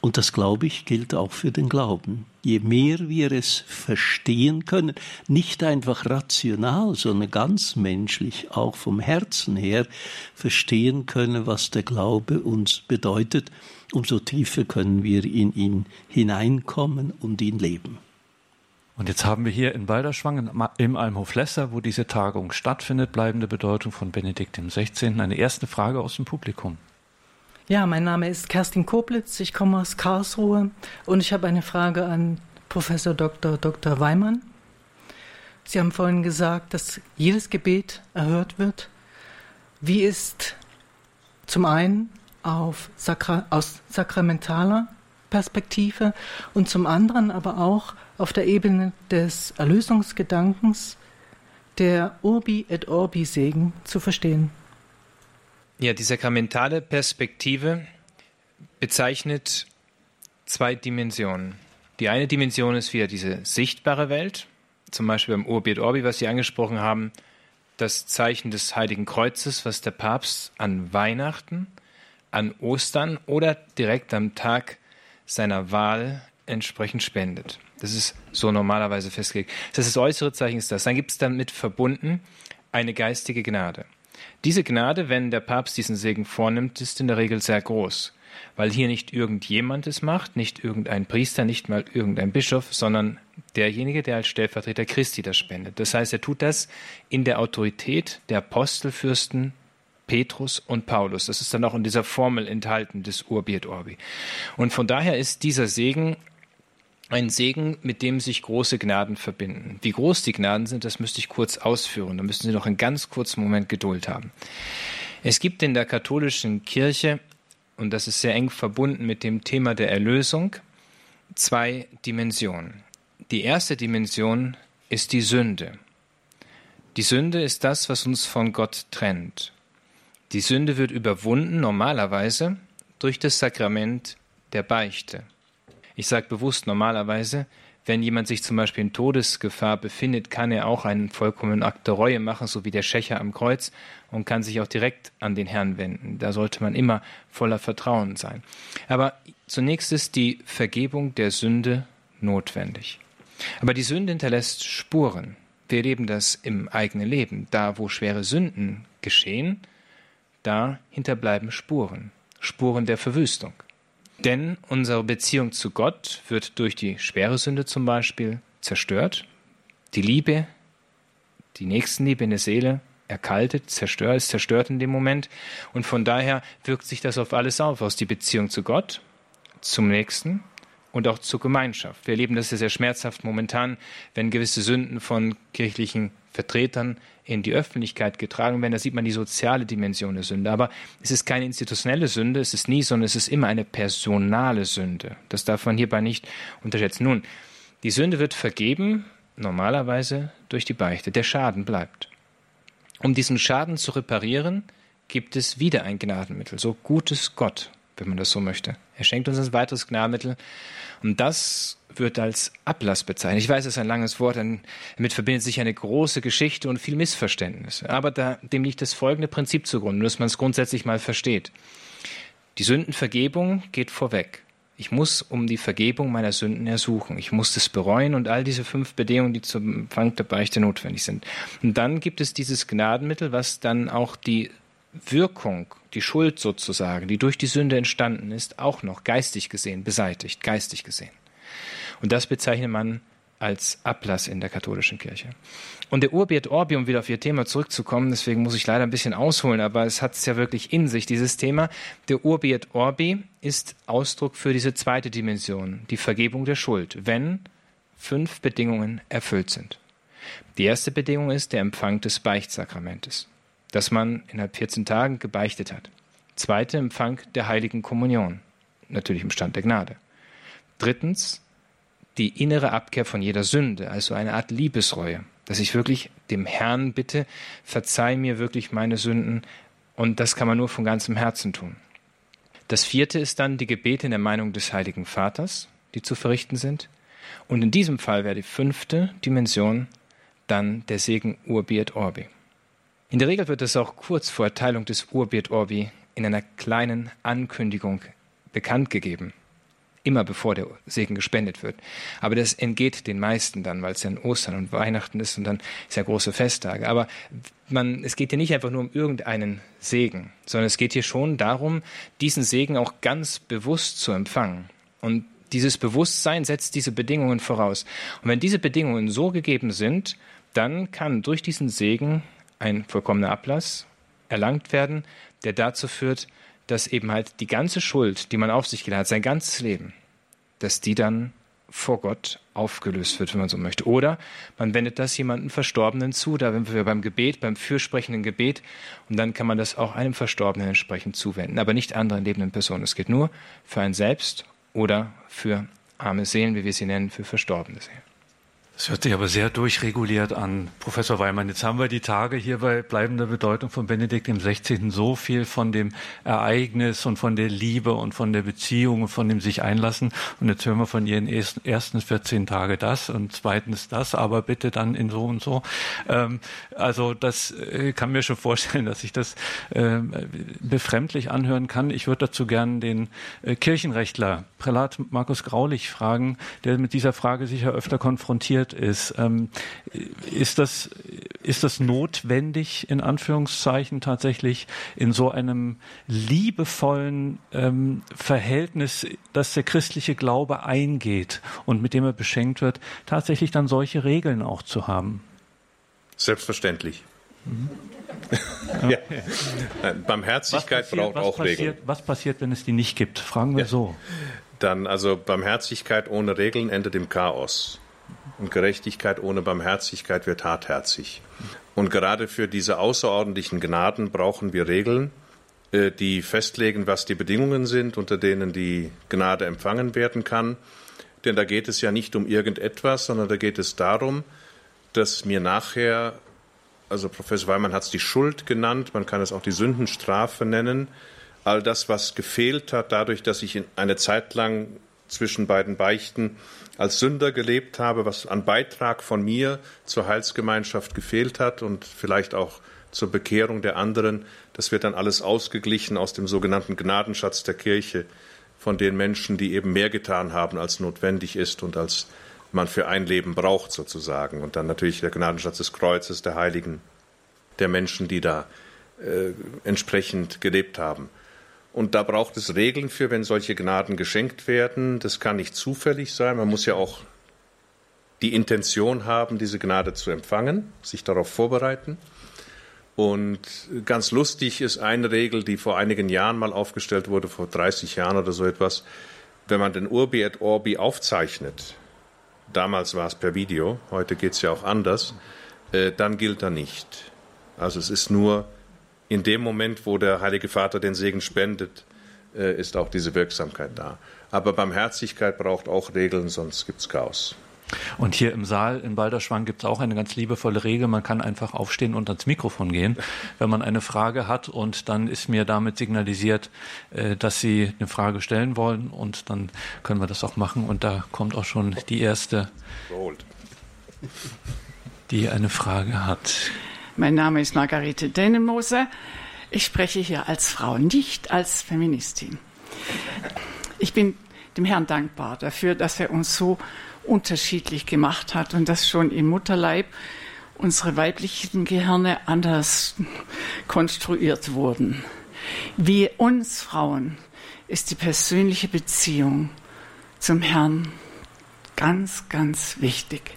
Und das, glaube ich, gilt auch für den Glauben. Je mehr wir es verstehen können, nicht einfach rational, sondern ganz menschlich, auch vom Herzen her verstehen können, was der Glaube uns bedeutet, umso tiefer können wir in ihn hineinkommen und ihn leben. Und jetzt haben wir hier in Balderschwang im Almhof Lesser, wo diese Tagung stattfindet, bleibende Bedeutung von Benedikt XVI. Eine erste Frage aus dem Publikum. Ja, mein Name ist Kerstin Koblitz, ich komme aus Karlsruhe und ich habe eine Frage an Professor Dr. Dr. Weimann. Sie haben vorhin gesagt, dass jedes Gebet erhört wird. Wie ist zum einen auf Sakra aus sakramentaler Perspektive und zum anderen aber auch auf der Ebene des Erlösungsgedankens der Urbi et Orbi Segen zu verstehen. Ja, die sakramentale Perspektive bezeichnet zwei Dimensionen. Die eine Dimension ist wieder diese sichtbare Welt, zum Beispiel beim Urbi et Orbi, was Sie angesprochen haben, das Zeichen des Heiligen Kreuzes, was der Papst an Weihnachten, an Ostern oder direkt am Tag seiner Wahl entsprechend spendet. Das ist so normalerweise festgelegt. Das, ist das äußere Zeichen ist das. Dann gibt es damit verbunden eine geistige Gnade. Diese Gnade, wenn der Papst diesen Segen vornimmt, ist in der Regel sehr groß, weil hier nicht irgendjemand es macht, nicht irgendein Priester, nicht mal irgendein Bischof, sondern derjenige, der als Stellvertreter Christi das spendet. Das heißt, er tut das in der Autorität der Apostelfürsten Petrus und Paulus. Das ist dann auch in dieser Formel enthalten des Urbi et Orbi. Und von daher ist dieser Segen ein Segen, mit dem sich große Gnaden verbinden. Wie groß die Gnaden sind, das müsste ich kurz ausführen. Da müssen Sie noch einen ganz kurzen Moment Geduld haben. Es gibt in der katholischen Kirche, und das ist sehr eng verbunden mit dem Thema der Erlösung, zwei Dimensionen. Die erste Dimension ist die Sünde. Die Sünde ist das, was uns von Gott trennt. Die Sünde wird überwunden normalerweise durch das Sakrament der Beichte. Ich sage bewusst normalerweise, wenn jemand sich zum Beispiel in Todesgefahr befindet, kann er auch einen vollkommenen Akt der Reue machen, so wie der Schächer am Kreuz, und kann sich auch direkt an den Herrn wenden. Da sollte man immer voller Vertrauen sein. Aber zunächst ist die Vergebung der Sünde notwendig. Aber die Sünde hinterlässt Spuren. Wir erleben das im eigenen Leben. Da, wo schwere Sünden geschehen, da hinterbleiben Spuren, Spuren der Verwüstung. Denn unsere Beziehung zu Gott wird durch die schwere Sünde zum Beispiel zerstört. Die Liebe, die Nächstenliebe in der Seele erkaltet, zerstört, ist zerstört in dem Moment. Und von daher wirkt sich das auf alles auf, aus die Beziehung zu Gott, zum Nächsten und auch zur Gemeinschaft. Wir erleben das ja sehr schmerzhaft momentan, wenn gewisse Sünden von kirchlichen Vertretern in die Öffentlichkeit getragen werden. Da sieht man die soziale Dimension der Sünde. Aber es ist keine institutionelle Sünde, es ist nie, sondern es ist immer eine personale Sünde. Das darf man hierbei nicht unterschätzen. Nun, die Sünde wird vergeben, normalerweise durch die Beichte. Der Schaden bleibt. Um diesen Schaden zu reparieren, gibt es wieder ein Gnadenmittel, so gutes Gott wenn man das so möchte. Er schenkt uns ein weiteres Gnadenmittel und das wird als Ablass bezeichnet. Ich weiß, es ist ein langes Wort, damit verbindet sich eine große Geschichte und viel Missverständnis. Aber da, dem liegt das folgende Prinzip zugrunde, dass man es grundsätzlich mal versteht. Die Sündenvergebung geht vorweg. Ich muss um die Vergebung meiner Sünden ersuchen. Ich muss das bereuen und all diese fünf Bedingungen, die zum Empfang der Beichte notwendig sind. Und dann gibt es dieses Gnadenmittel, was dann auch die Wirkung, die Schuld sozusagen, die durch die Sünde entstanden ist, auch noch geistig gesehen beseitigt, geistig gesehen. Und das bezeichnet man als Ablass in der katholischen Kirche. Und der Urbi et Orbi, um wieder auf Ihr Thema zurückzukommen, deswegen muss ich leider ein bisschen ausholen, aber es hat es ja wirklich in sich, dieses Thema. Der Urbi et Orbi ist Ausdruck für diese zweite Dimension, die Vergebung der Schuld, wenn fünf Bedingungen erfüllt sind. Die erste Bedingung ist der Empfang des Beichtsakramentes dass man innerhalb 14 Tagen gebeichtet hat. Zweite, Empfang der heiligen Kommunion, natürlich im Stand der Gnade. Drittens, die innere Abkehr von jeder Sünde, also eine Art Liebesreue, dass ich wirklich dem Herrn bitte, verzeih mir wirklich meine Sünden und das kann man nur von ganzem Herzen tun. Das vierte ist dann die Gebete in der Meinung des Heiligen Vaters, die zu verrichten sind. Und in diesem Fall wäre die fünfte Dimension dann der Segen Urbi et Orbi. In der Regel wird es auch kurz vor Erteilung des Urbi et Orbi in einer kleinen Ankündigung bekannt gegeben. Immer bevor der Segen gespendet wird. Aber das entgeht den meisten dann, weil es ja Ostern und Weihnachten ist und dann ja große Festtage. Aber man, es geht hier nicht einfach nur um irgendeinen Segen, sondern es geht hier schon darum, diesen Segen auch ganz bewusst zu empfangen. Und dieses Bewusstsein setzt diese Bedingungen voraus. Und wenn diese Bedingungen so gegeben sind, dann kann durch diesen Segen ein vollkommener Ablass erlangt werden, der dazu führt, dass eben halt die ganze Schuld, die man auf sich geladen hat, sein ganzes Leben, dass die dann vor Gott aufgelöst wird, wenn man so möchte. Oder man wendet das jemandem Verstorbenen zu, da sind wir beim Gebet, beim fürsprechenden Gebet, und dann kann man das auch einem Verstorbenen entsprechend zuwenden, aber nicht anderen lebenden Personen. Es geht nur für ein Selbst oder für arme Seelen, wie wir sie nennen, für verstorbene Seelen. Das hört sich aber sehr durchreguliert an. Professor Weimann, jetzt haben wir die Tage hier bei bleibender Bedeutung von Benedikt dem 16. so viel von dem Ereignis und von der Liebe und von der Beziehung und von dem sich einlassen. Und jetzt hören wir von Ihren ersten 14 Tage das und zweitens das, aber bitte dann in so und so. Ähm, also das äh, kann mir schon vorstellen, dass ich das äh, befremdlich anhören kann. Ich würde dazu gern den äh, Kirchenrechtler Prälat Markus Graulich fragen, der mit dieser Frage sicher öfter konfrontiert passiert ist. Ähm, ist, das, ist das notwendig, in Anführungszeichen tatsächlich in so einem liebevollen ähm, Verhältnis, das der christliche Glaube eingeht und mit dem er beschenkt wird, tatsächlich dann solche Regeln auch zu haben? Selbstverständlich. Mhm. ja. Barmherzigkeit passiert, braucht auch passiert, Regeln. Was passiert, wenn es die nicht gibt? Fragen wir ja. so. Dann also Barmherzigkeit ohne Regeln endet im Chaos. Und Gerechtigkeit ohne Barmherzigkeit wird hartherzig. Und gerade für diese außerordentlichen Gnaden brauchen wir Regeln, äh, die festlegen, was die Bedingungen sind, unter denen die Gnade empfangen werden kann. Denn da geht es ja nicht um irgendetwas, sondern da geht es darum, dass mir nachher, also Professor Weimann hat es die Schuld genannt, man kann es auch die Sündenstrafe nennen, all das, was gefehlt hat, dadurch, dass ich eine Zeit lang zwischen beiden Beichten als Sünder gelebt habe, was an Beitrag von mir zur Heilsgemeinschaft gefehlt hat und vielleicht auch zur Bekehrung der anderen, das wird dann alles ausgeglichen aus dem sogenannten Gnadenschatz der Kirche von den Menschen, die eben mehr getan haben, als notwendig ist und als man für ein Leben braucht sozusagen. Und dann natürlich der Gnadenschatz des Kreuzes, der Heiligen, der Menschen, die da äh, entsprechend gelebt haben. Und da braucht es Regeln für, wenn solche Gnaden geschenkt werden. Das kann nicht zufällig sein. Man muss ja auch die Intention haben, diese Gnade zu empfangen, sich darauf vorbereiten. Und ganz lustig ist eine Regel, die vor einigen Jahren mal aufgestellt wurde, vor 30 Jahren oder so etwas. Wenn man den Urbi et Orbi aufzeichnet, damals war es per Video, heute geht es ja auch anders, äh, dann gilt er nicht. Also es ist nur in dem Moment, wo der Heilige Vater den Segen spendet, äh, ist auch diese Wirksamkeit da. Aber Barmherzigkeit braucht auch Regeln, sonst gibt es Chaos. Und hier im Saal in Balderschwang gibt es auch eine ganz liebevolle Regel. Man kann einfach aufstehen und ans Mikrofon gehen, wenn man eine Frage hat. Und dann ist mir damit signalisiert, äh, dass Sie eine Frage stellen wollen. Und dann können wir das auch machen. Und da kommt auch schon die erste, die eine Frage hat. Mein Name ist Margarete Dennemoser. Ich spreche hier als Frau, nicht als Feministin. Ich bin dem Herrn dankbar dafür, dass er uns so unterschiedlich gemacht hat und dass schon im Mutterleib unsere weiblichen Gehirne anders konstruiert wurden. Wie uns Frauen ist die persönliche Beziehung zum Herrn ganz, ganz wichtig.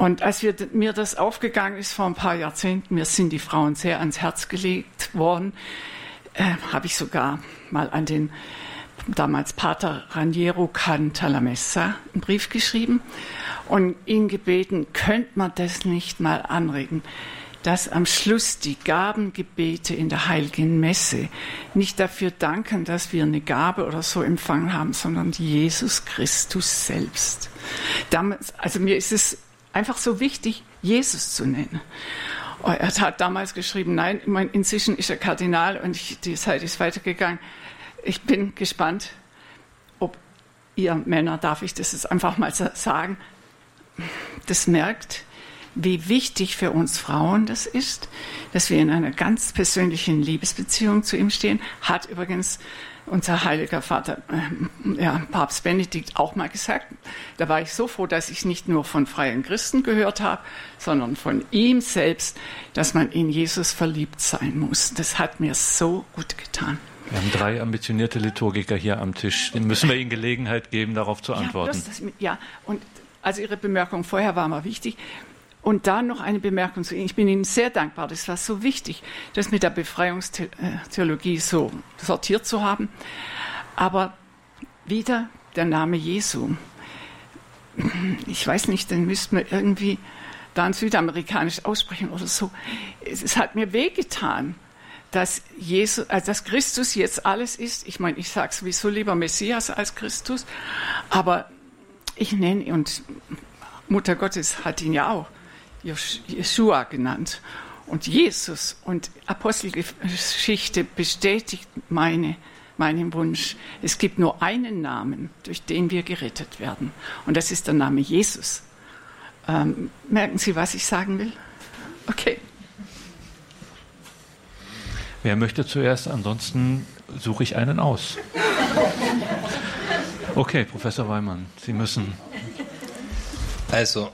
Und als wir, mir das aufgegangen ist vor ein paar Jahrzehnten, mir sind die Frauen sehr ans Herz gelegt worden, äh, habe ich sogar mal an den damals Pater Raniero Cantalamessa einen Brief geschrieben und ihn gebeten, könnte man das nicht mal anregen, dass am Schluss die Gabengebete in der heiligen Messe nicht dafür danken, dass wir eine Gabe oder so empfangen haben, sondern Jesus Christus selbst. Damals, also mir ist es einfach so wichtig, Jesus zu nennen. Oh, er hat damals geschrieben, nein, inzwischen ist er Kardinal und ich, die Zeit ist weitergegangen. Ich bin gespannt, ob ihr Männer, darf ich das jetzt einfach mal sagen, das merkt, wie wichtig für uns Frauen das ist, dass wir in einer ganz persönlichen Liebesbeziehung zu ihm stehen. Hat übrigens unser heiliger Vater, äh, ja, Papst Benedikt auch mal gesagt. Da war ich so froh, dass ich nicht nur von freien Christen gehört habe, sondern von ihm selbst, dass man in Jesus verliebt sein muss. Das hat mir so gut getan. Wir haben drei ambitionierte Liturgiker hier am Tisch. Den müssen wir Ihnen Gelegenheit geben, darauf zu antworten. Ja, das, ja. und also Ihre Bemerkung vorher war mal wichtig. Und da noch eine Bemerkung zu Ihnen. Ich bin Ihnen sehr dankbar. Das war so wichtig, das mit der Befreiungstheologie so sortiert zu haben. Aber wieder der Name Jesu. ich weiß nicht, den müsste man irgendwie dann südamerikanisch aussprechen oder so. Es, hat mir wehgetan, dass, Jesus, also dass Christus jetzt alles ist. Ich meine, ich sage sowieso lieber Messias als Christus, aber ich nenne, und Mutter Gottes hat ihn ja auch Jeshua genannt. Und Jesus und Apostelgeschichte bestätigt meine, meinen Wunsch. Es gibt nur einen Namen, durch den wir gerettet werden. Und das ist der Name Jesus. Ähm, merken Sie, was ich sagen will? Okay. Wer möchte zuerst? Ansonsten suche ich einen aus. Okay, Professor Weimann, Sie müssen. Also,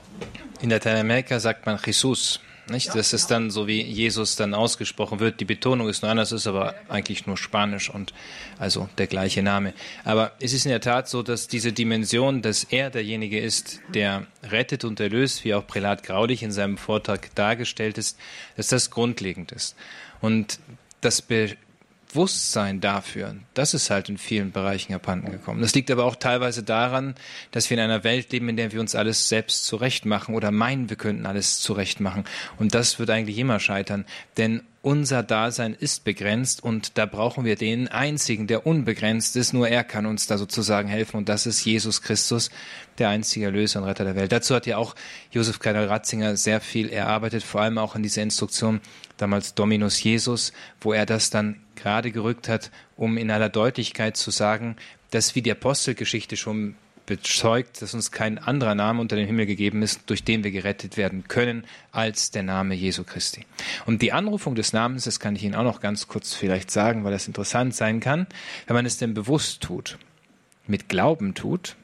in Lateinamerika sagt man Jesus. Nicht? Das ist dann so, wie Jesus dann ausgesprochen wird. Die Betonung ist nur anders, ist aber eigentlich nur Spanisch und also der gleiche Name. Aber es ist in der Tat so, dass diese Dimension, dass er derjenige ist, der rettet und erlöst, wie auch Prälat Graudig in seinem Vortrag dargestellt ist, dass das grundlegend ist. Und das Bewusstsein dafür, das ist halt in vielen Bereichen abhanden gekommen. Das liegt aber auch teilweise daran, dass wir in einer Welt leben, in der wir uns alles selbst zurechtmachen oder meinen, wir könnten alles zurechtmachen. Und das wird eigentlich immer scheitern, denn unser Dasein ist begrenzt und da brauchen wir den einzigen, der unbegrenzt ist. Nur er kann uns da sozusagen helfen und das ist Jesus Christus, der einzige Erlöser und Retter der Welt. Dazu hat ja auch Josef Karl Ratzinger sehr viel erarbeitet, vor allem auch in dieser Instruktion damals Dominus Jesus, wo er das dann gerade gerückt hat, um in aller Deutlichkeit zu sagen, dass wie die Apostelgeschichte schon bezeugt, dass uns kein anderer Name unter dem Himmel gegeben ist, durch den wir gerettet werden können, als der Name Jesu Christi. Und die Anrufung des Namens, das kann ich Ihnen auch noch ganz kurz vielleicht sagen, weil das interessant sein kann, wenn man es denn bewusst tut, mit Glauben tut,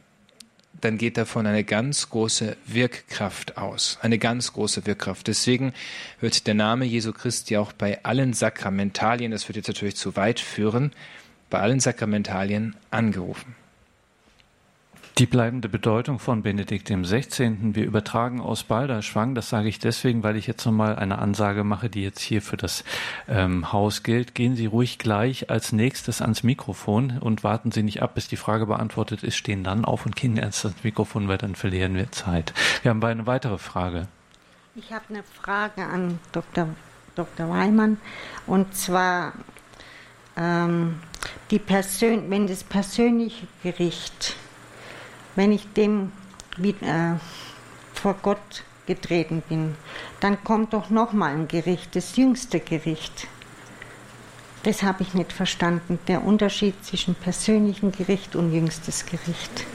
dann geht davon eine ganz große Wirkkraft aus. Eine ganz große Wirkkraft. Deswegen wird der Name Jesu Christi auch bei allen Sakramentalien, das wird jetzt natürlich zu weit führen, bei allen Sakramentalien angerufen. Die bleibende Bedeutung von Benedikt XVI. Wir übertragen aus Balderschwang. Das sage ich deswegen, weil ich jetzt nochmal eine Ansage mache, die jetzt hier für das ähm, Haus gilt. Gehen Sie ruhig gleich als nächstes ans Mikrofon und warten Sie nicht ab, bis die Frage beantwortet ist. Stehen dann auf und gehen erst ans Mikrofon, weil dann verlieren wir Zeit. Wir haben eine weitere Frage. Ich habe eine Frage an Dr. Dr. Weimann. Und zwar, ähm, die Persön wenn das persönliche Gericht wenn ich dem äh, vor Gott getreten bin, dann kommt doch noch mal ein Gericht, das jüngste Gericht. Das habe ich nicht verstanden, der Unterschied zwischen persönlichem Gericht und jüngstes Gericht.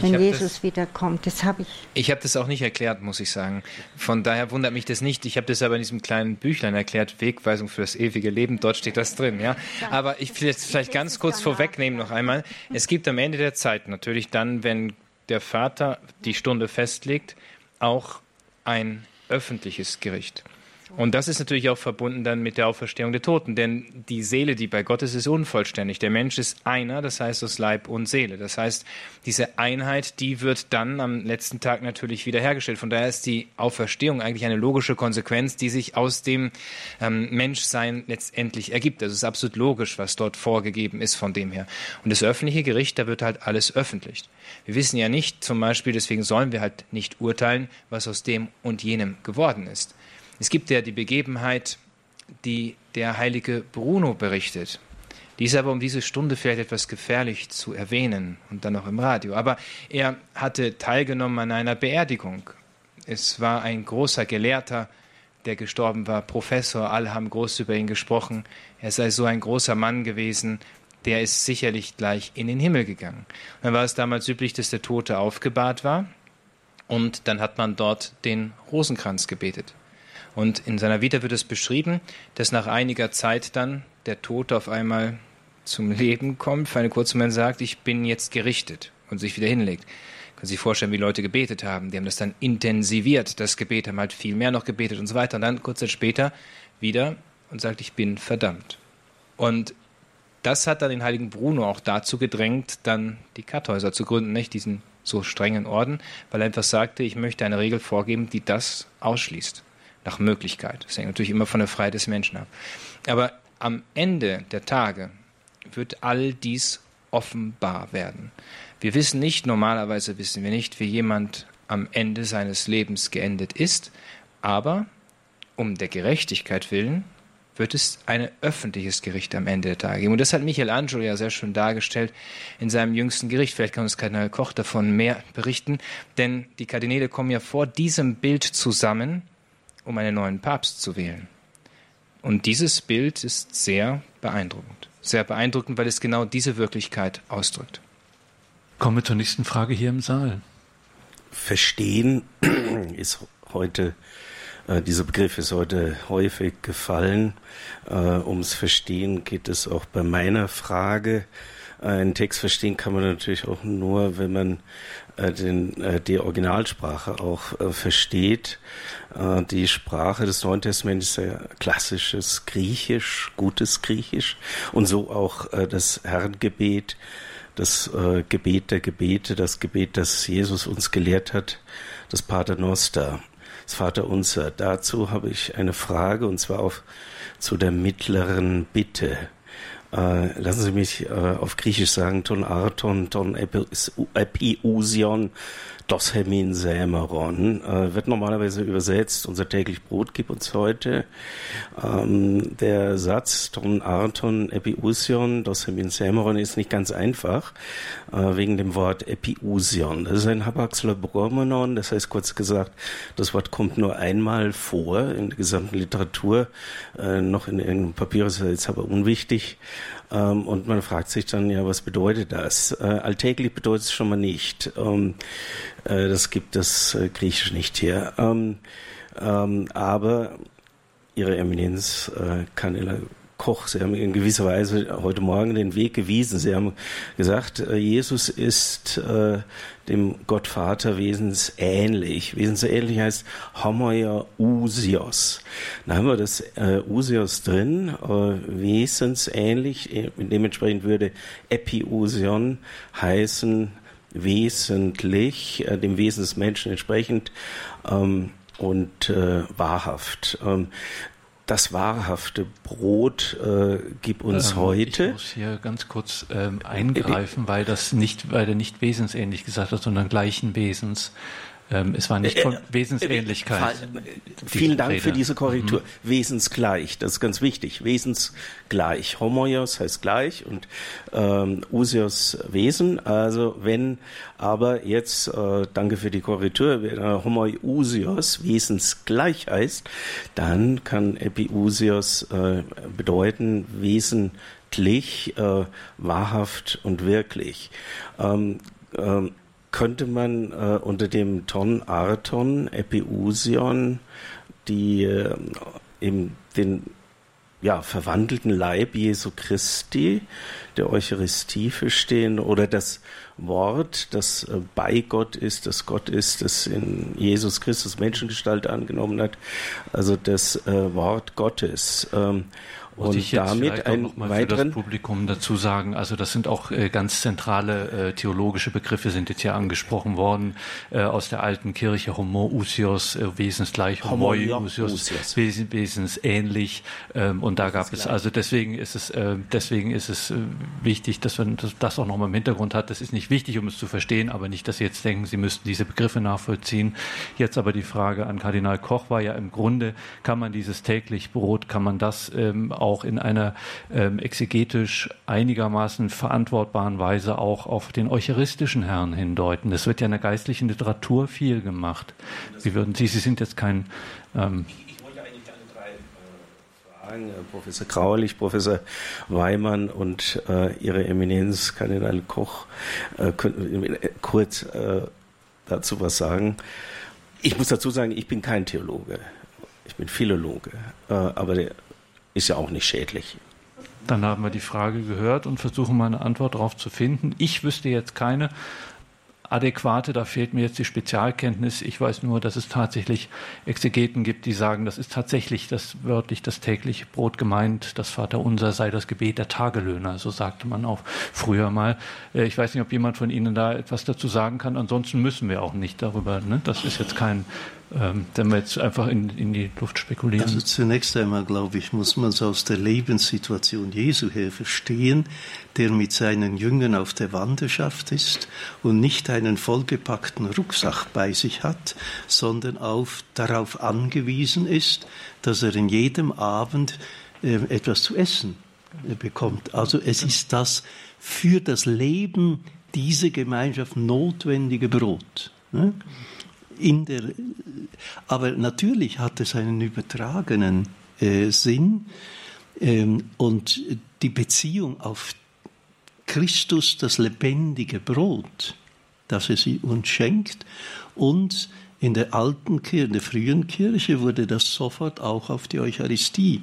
Wenn Jesus das, wiederkommt, das habe ich. Ich habe das auch nicht erklärt, muss ich sagen. Von daher wundert mich das nicht. Ich habe das aber in diesem kleinen Büchlein erklärt, Wegweisung für das ewige Leben. Dort steht das drin, ja. Aber ich will jetzt vielleicht ganz kurz vorwegnehmen noch einmal. Es gibt am Ende der Zeit natürlich dann, wenn der Vater die Stunde festlegt, auch ein öffentliches Gericht. Und das ist natürlich auch verbunden dann mit der Auferstehung der Toten, denn die Seele, die bei Gott ist, ist unvollständig. Der Mensch ist einer, das heißt aus Leib und Seele. Das heißt, diese Einheit, die wird dann am letzten Tag natürlich wiederhergestellt. Von daher ist die Auferstehung eigentlich eine logische Konsequenz, die sich aus dem ähm, Menschsein letztendlich ergibt. Das ist absolut logisch, was dort vorgegeben ist von dem her. Und das öffentliche Gericht, da wird halt alles öffentlich. Wir wissen ja nicht, zum Beispiel, deswegen sollen wir halt nicht urteilen, was aus dem und jenem geworden ist. Es gibt ja die Begebenheit, die der heilige Bruno berichtet. Die ist aber um diese Stunde vielleicht etwas gefährlich zu erwähnen und dann noch im Radio. Aber er hatte teilgenommen an einer Beerdigung. Es war ein großer Gelehrter, der gestorben war, Professor, alle haben groß über ihn gesprochen. Er sei so ein großer Mann gewesen, der ist sicherlich gleich in den Himmel gegangen. Und dann war es damals üblich, dass der Tote aufgebahrt war und dann hat man dort den Rosenkranz gebetet. Und in seiner Vita wird es beschrieben, dass nach einiger Zeit dann der Tote auf einmal zum Leben kommt, für eine kurze Moment sagt, ich bin jetzt gerichtet und sich wieder hinlegt. Können Sie sich vorstellen, wie Leute gebetet haben. Die haben das dann intensiviert, das Gebet, haben halt viel mehr noch gebetet und so weiter. Und dann kurz später wieder und sagt, ich bin verdammt. Und das hat dann den heiligen Bruno auch dazu gedrängt, dann die Karthäuser zu gründen, nicht diesen so strengen Orden, weil er einfach sagte, ich möchte eine Regel vorgeben, die das ausschließt nach Möglichkeit. Das hängt natürlich immer von der Freiheit des Menschen ab. Aber am Ende der Tage wird all dies offenbar werden. Wir wissen nicht, normalerweise wissen wir nicht, wie jemand am Ende seines Lebens geendet ist, aber um der Gerechtigkeit willen wird es ein öffentliches Gericht am Ende der Tage geben. Und das hat Michelangelo ja sehr schön dargestellt in seinem jüngsten Gericht. Vielleicht kann uns Kardinal Koch davon mehr berichten, denn die Kardinäle kommen ja vor diesem Bild zusammen, um einen neuen Papst zu wählen. Und dieses Bild ist sehr beeindruckend. Sehr beeindruckend, weil es genau diese Wirklichkeit ausdrückt. Kommen wir zur nächsten Frage hier im Saal. Verstehen ist heute äh, dieser Begriff ist heute häufig gefallen. Äh, ums Verstehen geht es auch bei meiner Frage. Äh, einen Text verstehen kann man natürlich auch nur, wenn man den, die Originalsprache auch versteht. Die Sprache des Neuen Testaments ist ja klassisches Griechisch, gutes Griechisch und so auch das Herrengebet, das Gebet der Gebete, das Gebet, das Jesus uns gelehrt hat, das Pater Noster das Vaterunser. Dazu habe ich eine Frage und zwar auf, zu der mittleren Bitte. Äh, lassen Sie mich äh, auf Griechisch sagen, ton arton, ton epiusion, Hemin Sämeron äh, wird normalerweise übersetzt, unser täglich Brot gib uns heute. Ähm, der Satz Ton Arton Epiusion, Hemin Sämeron ist nicht ganz einfach, äh, wegen dem Wort Epiusion. Das ist ein Hapaxler Bromenon, das heißt kurz gesagt, das Wort kommt nur einmal vor in der gesamten Literatur, äh, noch in irgendeinem Papier, ist jetzt aber unwichtig. Ähm, und man fragt sich dann, ja, was bedeutet das? Äh, alltäglich bedeutet es schon mal nicht. Ähm, äh, das gibt das äh, Griechisch nicht hier. Ähm, ähm, aber Ihre Eminenz, äh, Kanela Koch, Sie haben in gewisser Weise heute Morgen den Weg gewiesen. Sie haben gesagt, äh, Jesus ist äh, dem Gottvater wesensähnlich. Wesensähnlich heißt Homoia Usios. Da haben wir das äh, Usios drin, äh, wesensähnlich. Äh, dementsprechend würde Epiusion heißen wesentlich, äh, dem Wesen des Menschen entsprechend ähm, und äh, wahrhaft. Ähm, das wahrhafte Brot äh, gib uns ähm, heute. Ich muss hier ganz kurz ähm, eingreifen, weil das nicht, weil er nicht wesensähnlich gesagt hat, sondern gleichen Wesens. Ähm, es war nicht von äh, äh, Wesensähnlichkeit. Äh, vielen Dank Rede. für diese Korrektur. Mhm. Wesensgleich, das ist ganz wichtig. Wesensgleich. Homoios heißt gleich und ähm, Usios Wesen. Also wenn aber jetzt, äh, danke für die Korrektur, wenn äh, Homoiousios wesensgleich heißt, dann kann Epiusios äh, bedeuten wesentlich, äh, wahrhaft und wirklich. Ähm, ähm, könnte man äh, unter dem Ton Arton Epiusion die äh, eben den ja, verwandelten Leib Jesu Christi, der Eucharistie verstehen oder das Wort, das äh, bei Gott ist, das Gott ist, das in Jesus Christus Menschengestalt angenommen hat, also das äh, Wort Gottes. Ähm, und ich jetzt damit ein noch mal weiteren für das Publikum dazu sagen, also das sind auch äh, ganz zentrale äh, theologische Begriffe sind jetzt hier angesprochen worden äh, aus der alten Kirche Homoousios äh, wesensgleich Homoiousios wes wesensähnlich ähm, und da gab es also deswegen ist es äh, deswegen ist es äh, wichtig, dass man das, das auch noch mal im Hintergrund hat. Das ist nicht wichtig, um es zu verstehen, aber nicht, dass Sie jetzt denken, Sie müssten diese Begriffe nachvollziehen. Jetzt aber die Frage an Kardinal Koch war ja im Grunde kann man dieses täglich Brot kann man das ähm, auch auch in einer ähm, exegetisch einigermaßen verantwortbaren Weise auch auf den eucharistischen Herrn hindeuten. Das wird ja in der geistlichen Literatur viel gemacht. Wie würden Sie, Sie sind jetzt kein ähm, äh, äh, Professor Kraulich, Professor Weimann und äh, Ihre Eminenz Kardinal Koch äh, äh, kurz äh, dazu was sagen. Ich muss dazu sagen, ich bin kein Theologe. Ich bin Philologe. aber der ist ja auch nicht schädlich. Dann haben wir die Frage gehört und versuchen mal eine Antwort darauf zu finden. Ich wüsste jetzt keine adäquate, da fehlt mir jetzt die Spezialkenntnis. Ich weiß nur, dass es tatsächlich Exegeten gibt, die sagen, das ist tatsächlich das wörtlich das tägliche Brot gemeint. Das Vaterunser sei das Gebet der Tagelöhner, so sagte man auch früher mal. Äh, ich weiß nicht, ob jemand von Ihnen da etwas dazu sagen kann. Ansonsten müssen wir auch nicht darüber. Ne? Das ist jetzt kein ähm, wenn wir jetzt einfach in, in die Luft spekulieren? Also zunächst einmal, glaube ich, muss man es aus der Lebenssituation Jesu her verstehen, der mit seinen Jüngern auf der Wanderschaft ist und nicht einen vollgepackten Rucksack bei sich hat, sondern auf, darauf angewiesen ist, dass er in jedem Abend äh, etwas zu essen äh, bekommt. Also es ist das für das Leben diese Gemeinschaft notwendige Brot. Ne? In der, aber natürlich hat es einen übertragenen äh, Sinn ähm, und die Beziehung auf Christus, das lebendige Brot, das er sie uns schenkt und in der alten Kirche, in der frühen Kirche wurde das sofort auch auf die Eucharistie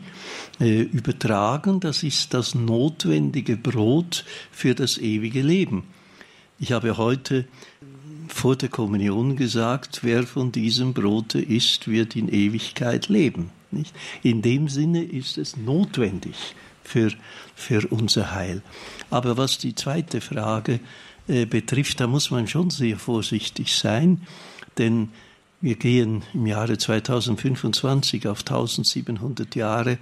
äh, übertragen. Das ist das notwendige Brot für das ewige Leben. Ich habe heute vor der Kommunion gesagt, wer von diesem Brote isst, wird in Ewigkeit leben. Nicht? In dem Sinne ist es notwendig für, für unser Heil. Aber was die zweite Frage äh, betrifft, da muss man schon sehr vorsichtig sein, denn wir gehen im Jahre 2025 auf 1700 Jahre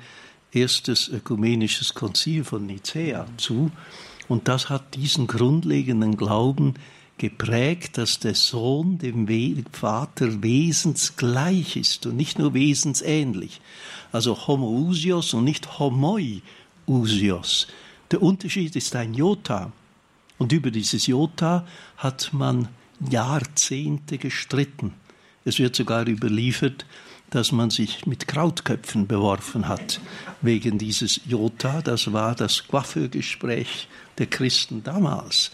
erstes ökumenisches Konzil von Nicäa zu. Und das hat diesen grundlegenden Glauben geprägt, dass der Sohn dem Vater wesensgleich ist und nicht nur wesensähnlich. Also homoousios und nicht homoiousios. Der Unterschied ist ein Jota. Und über dieses Jota hat man Jahrzehnte gestritten. Es wird sogar überliefert, dass man sich mit Krautköpfen beworfen hat wegen dieses Jota. Das war das Coiffeurgespräch der Christen damals.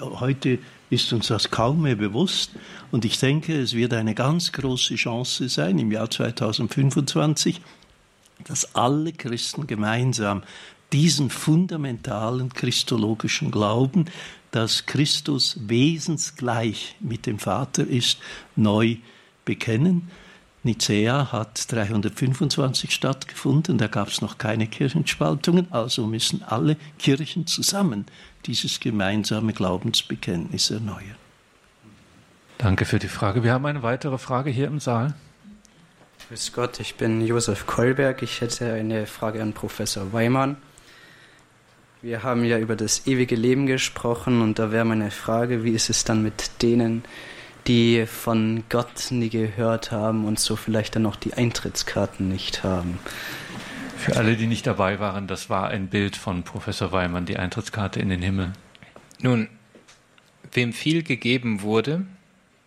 Heute ist uns das kaum mehr bewusst. Und ich denke, es wird eine ganz große Chance sein im Jahr 2025, dass alle Christen gemeinsam diesen fundamentalen christologischen Glauben, dass Christus wesensgleich mit dem Vater ist, neu bekennen. Nicäa hat 325 stattgefunden, da gab es noch keine Kirchenspaltungen, also müssen alle Kirchen zusammen dieses gemeinsame Glaubensbekenntnis erneuern. Danke für die Frage. Wir haben eine weitere Frage hier im Saal. Grüß Gott, ich bin Josef Kolberg. Ich hätte eine Frage an Professor Weimann. Wir haben ja über das ewige Leben gesprochen und da wäre meine Frage, wie ist es dann mit denen, die von Gott nie gehört haben und so vielleicht dann auch die Eintrittskarten nicht haben? Für alle, die nicht dabei waren, das war ein Bild von Professor Weimann, die Eintrittskarte in den Himmel. Nun, wem viel gegeben wurde,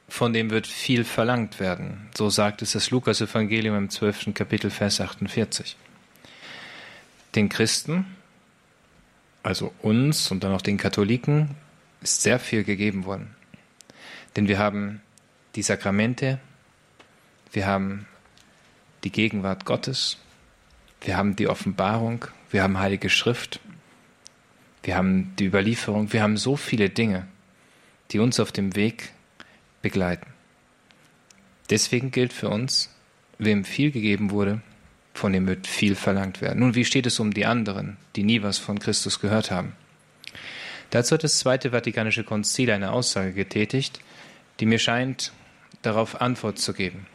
von dem wird viel verlangt werden. So sagt es das Lukas-Evangelium im 12. Kapitel, Vers 48. Den Christen, also uns und dann auch den Katholiken, ist sehr viel gegeben worden. Denn wir haben die Sakramente, wir haben die Gegenwart Gottes, wir haben die Offenbarung, wir haben Heilige Schrift, wir haben die Überlieferung, wir haben so viele Dinge, die uns auf dem Weg begleiten. Deswegen gilt für uns, wem viel gegeben wurde, von dem wird viel verlangt werden. Nun, wie steht es um die anderen, die nie was von Christus gehört haben? Dazu hat das Zweite Vatikanische Konzil eine Aussage getätigt, die mir scheint, darauf Antwort zu geben.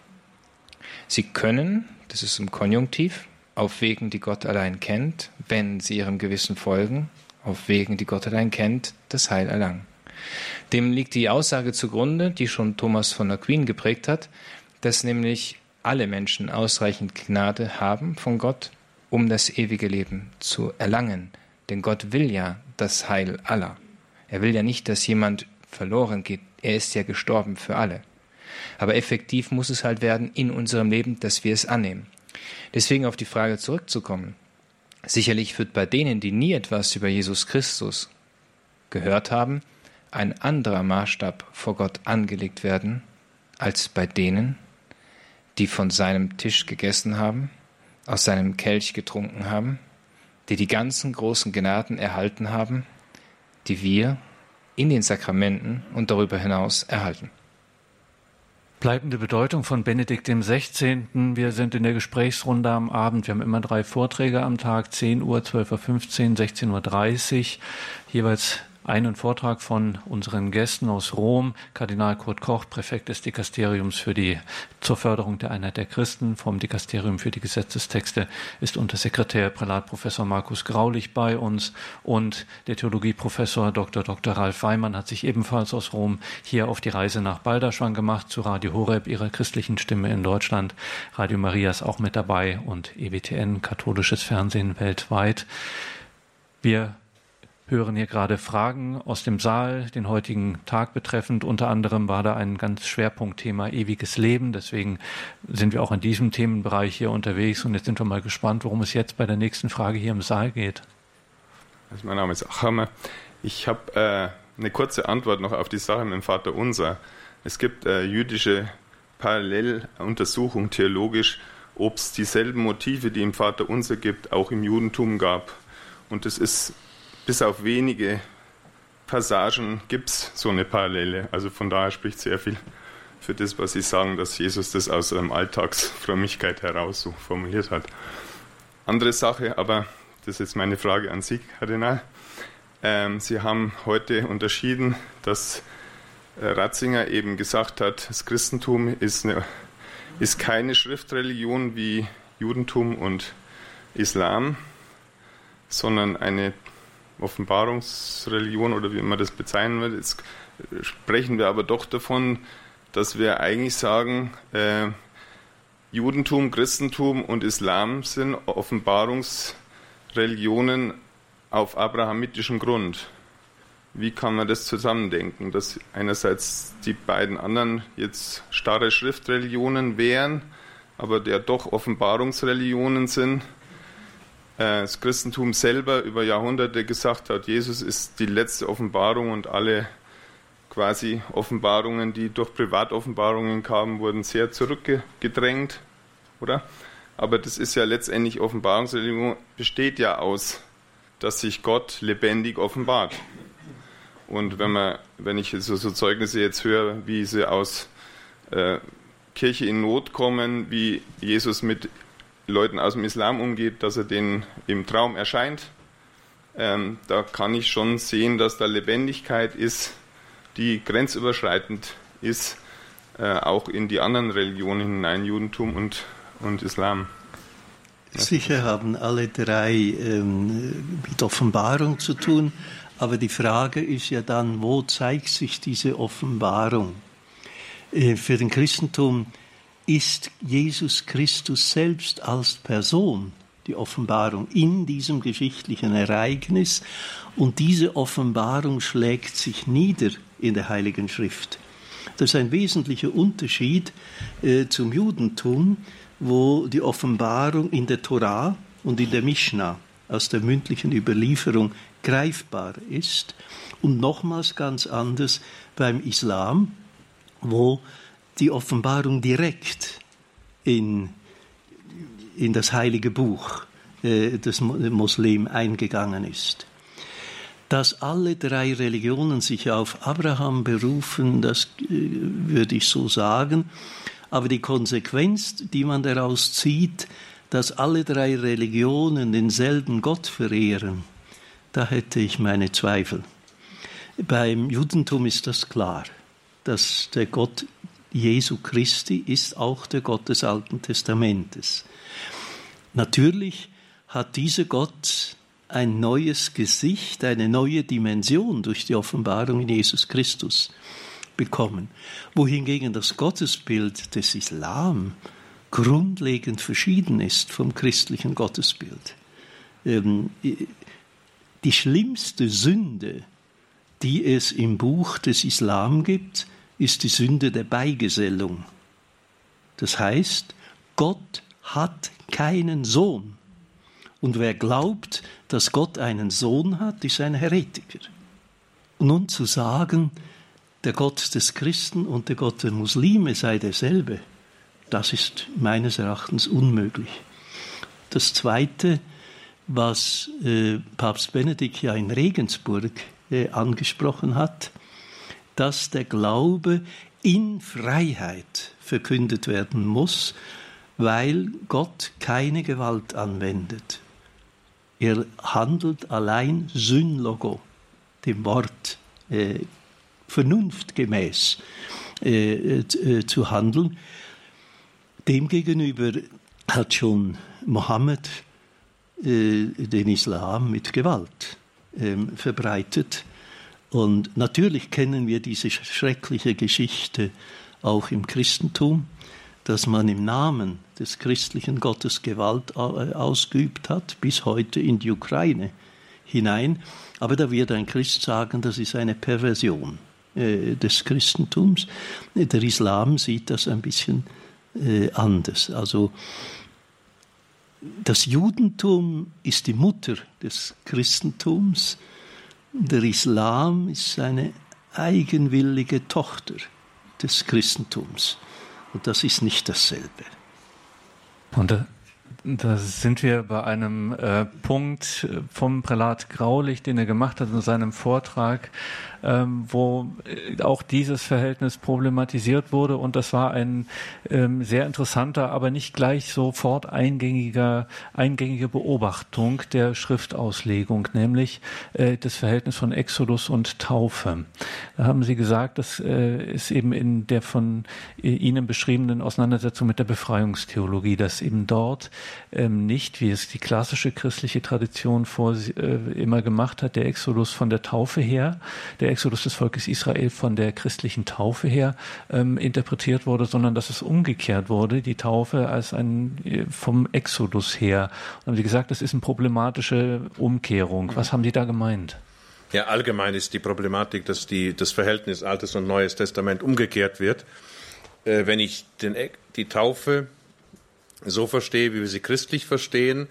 Sie können, das ist im Konjunktiv, auf Wegen, die Gott allein kennt, wenn sie ihrem Gewissen folgen, auf Wegen, die Gott allein kennt, das Heil erlangen. Dem liegt die Aussage zugrunde, die schon Thomas von Aquin geprägt hat, dass nämlich alle Menschen ausreichend Gnade haben von Gott, um das ewige Leben zu erlangen. Denn Gott will ja das Heil aller. Er will ja nicht, dass jemand verloren geht. Er ist ja gestorben für alle. Aber effektiv muss es halt werden in unserem Leben, dass wir es annehmen. Deswegen auf die Frage zurückzukommen. Sicherlich wird bei denen, die nie etwas über Jesus Christus gehört haben, ein anderer Maßstab vor Gott angelegt werden als bei denen, die von seinem Tisch gegessen haben, aus seinem Kelch getrunken haben, die die ganzen großen Gnaden erhalten haben, die wir in den Sakramenten und darüber hinaus erhalten. Bleibende Bedeutung von Benedikt dem 16. Wir sind in der Gesprächsrunde am Abend. Wir haben immer drei Vorträge am Tag, 10 Uhr, 12.15 Uhr, 16.30 Uhr, jeweils einen Vortrag von unseren Gästen aus Rom, Kardinal Kurt Koch, Präfekt des Dikasteriums für die zur Förderung der Einheit der Christen, vom Dikasterium für die Gesetzestexte ist Untersekretär Prälat Professor Markus Graulich bei uns und der Theologieprofessor Dr. Dr. Ralf Weimann hat sich ebenfalls aus Rom hier auf die Reise nach Balderschwang gemacht zu Radio Horeb, ihrer christlichen Stimme in Deutschland. Radio Maria ist auch mit dabei und EWTN, katholisches Fernsehen weltweit. Wir hören hier gerade Fragen aus dem Saal, den heutigen Tag betreffend. Unter anderem war da ein ganz Schwerpunktthema ewiges Leben. Deswegen sind wir auch in diesem Themenbereich hier unterwegs. Und jetzt sind wir mal gespannt, worum es jetzt bei der nächsten Frage hier im Saal geht. Also mein Name ist Achammer. Ich habe äh, eine kurze Antwort noch auf die Sache mit dem Vater Unser. Es gibt äh, jüdische Paralleluntersuchung theologisch, ob es dieselben Motive, die im Vater Unser gibt, auch im Judentum gab. Und es ist bis auf wenige Passagen gibt es so eine Parallele. Also von daher spricht sehr viel für das, was Sie sagen, dass Jesus das aus einem Alltagsfrömmigkeit heraus so formuliert hat. Andere Sache, aber das ist jetzt meine Frage an Sie, Kardinal. Ähm, Sie haben heute unterschieden, dass äh, Ratzinger eben gesagt hat, das Christentum ist, eine, ist keine Schriftreligion wie Judentum und Islam, sondern eine Offenbarungsreligion oder wie man das bezeichnen will. Jetzt sprechen wir aber doch davon, dass wir eigentlich sagen, äh, Judentum, Christentum und Islam sind Offenbarungsreligionen auf abrahamitischem Grund. Wie kann man das zusammendenken, dass einerseits die beiden anderen jetzt starre Schriftreligionen wären, aber der doch Offenbarungsreligionen sind? Äh, das Christentum selber über Jahrhunderte gesagt hat, Jesus ist die letzte Offenbarung und alle quasi Offenbarungen, die durch Privatoffenbarungen kamen, wurden sehr zurückgedrängt, oder? Aber das ist ja letztendlich Offenbarungsreligion, besteht ja aus, dass sich Gott lebendig offenbart. Und wenn man, wenn ich so, so Zeugnisse jetzt höre, wie sie aus äh, Kirche in Not kommen, wie Jesus mit Leuten aus dem Islam umgeht, dass er denen im Traum erscheint. Ähm, da kann ich schon sehen, dass da Lebendigkeit ist, die grenzüberschreitend ist, äh, auch in die anderen Religionen hinein, Judentum und, und Islam. Sicher haben alle drei ähm, mit Offenbarung zu tun, aber die Frage ist ja dann, wo zeigt sich diese Offenbarung? Äh, für den Christentum ist Jesus Christus selbst als Person die Offenbarung in diesem geschichtlichen Ereignis und diese Offenbarung schlägt sich nieder in der Heiligen Schrift. Das ist ein wesentlicher Unterschied äh, zum Judentum, wo die Offenbarung in der Torah und in der Mishnah aus der mündlichen Überlieferung greifbar ist und nochmals ganz anders beim Islam, wo die Offenbarung direkt in, in das heilige Buch äh, des Muslim eingegangen ist. Dass alle drei Religionen sich auf Abraham berufen, das äh, würde ich so sagen. Aber die Konsequenz, die man daraus zieht, dass alle drei Religionen denselben Gott verehren, da hätte ich meine Zweifel. Beim Judentum ist das klar, dass der Gott Jesu Christi ist auch der Gott des Alten Testamentes. Natürlich hat dieser Gott ein neues Gesicht, eine neue Dimension durch die Offenbarung in Jesus Christus bekommen, wohingegen das Gottesbild des Islam grundlegend verschieden ist vom christlichen Gottesbild. Ähm, die schlimmste Sünde, die es im Buch des Islam gibt, ist die Sünde der Beigesellung. Das heißt, Gott hat keinen Sohn. Und wer glaubt, dass Gott einen Sohn hat, ist ein Heretiker. Nun zu sagen, der Gott des Christen und der Gott der Muslime sei derselbe, das ist meines Erachtens unmöglich. Das Zweite, was äh, Papst Benedikt ja in Regensburg äh, angesprochen hat, dass der Glaube in Freiheit verkündet werden muss, weil Gott keine Gewalt anwendet. Er handelt allein synlogo, dem Wort äh, vernunftgemäß äh, äh, zu handeln. Demgegenüber hat schon Mohammed äh, den Islam mit Gewalt ähm, verbreitet. Und natürlich kennen wir diese schreckliche Geschichte auch im Christentum, dass man im Namen des christlichen Gottes Gewalt äh, ausgeübt hat, bis heute in die Ukraine hinein. Aber da wird ein Christ sagen, das ist eine Perversion äh, des Christentums. Der Islam sieht das ein bisschen äh, anders. Also das Judentum ist die Mutter des Christentums, der Islam ist eine eigenwillige Tochter des Christentums. Und das ist nicht dasselbe. Und äh, da sind wir bei einem äh, Punkt vom Prälat Graulich, den er gemacht hat in seinem Vortrag, ähm, wo äh, auch dieses Verhältnis problematisiert wurde. Und das war ein ähm, sehr interessanter, aber nicht gleich sofort eingängiger, eingängige Beobachtung der Schriftauslegung, nämlich äh, das Verhältnis von Exodus und Taufe. Da haben Sie gesagt, das äh, ist eben in der von äh, Ihnen beschriebenen Auseinandersetzung mit der Befreiungstheologie, dass eben dort ähm, nicht, wie es die klassische christliche Tradition vor äh, immer gemacht hat, der Exodus von der Taufe her, der der Exodus des Volkes Israel von der christlichen Taufe her ähm, interpretiert wurde, sondern dass es umgekehrt wurde, die Taufe als ein äh, vom Exodus her. Und haben Sie gesagt, das ist eine problematische Umkehrung. Was haben Sie da gemeint? Ja, allgemein ist die Problematik, dass die, das Verhältnis Altes und Neues Testament umgekehrt wird. Äh, wenn ich den, die Taufe so verstehe, wie wir sie christlich verstehen,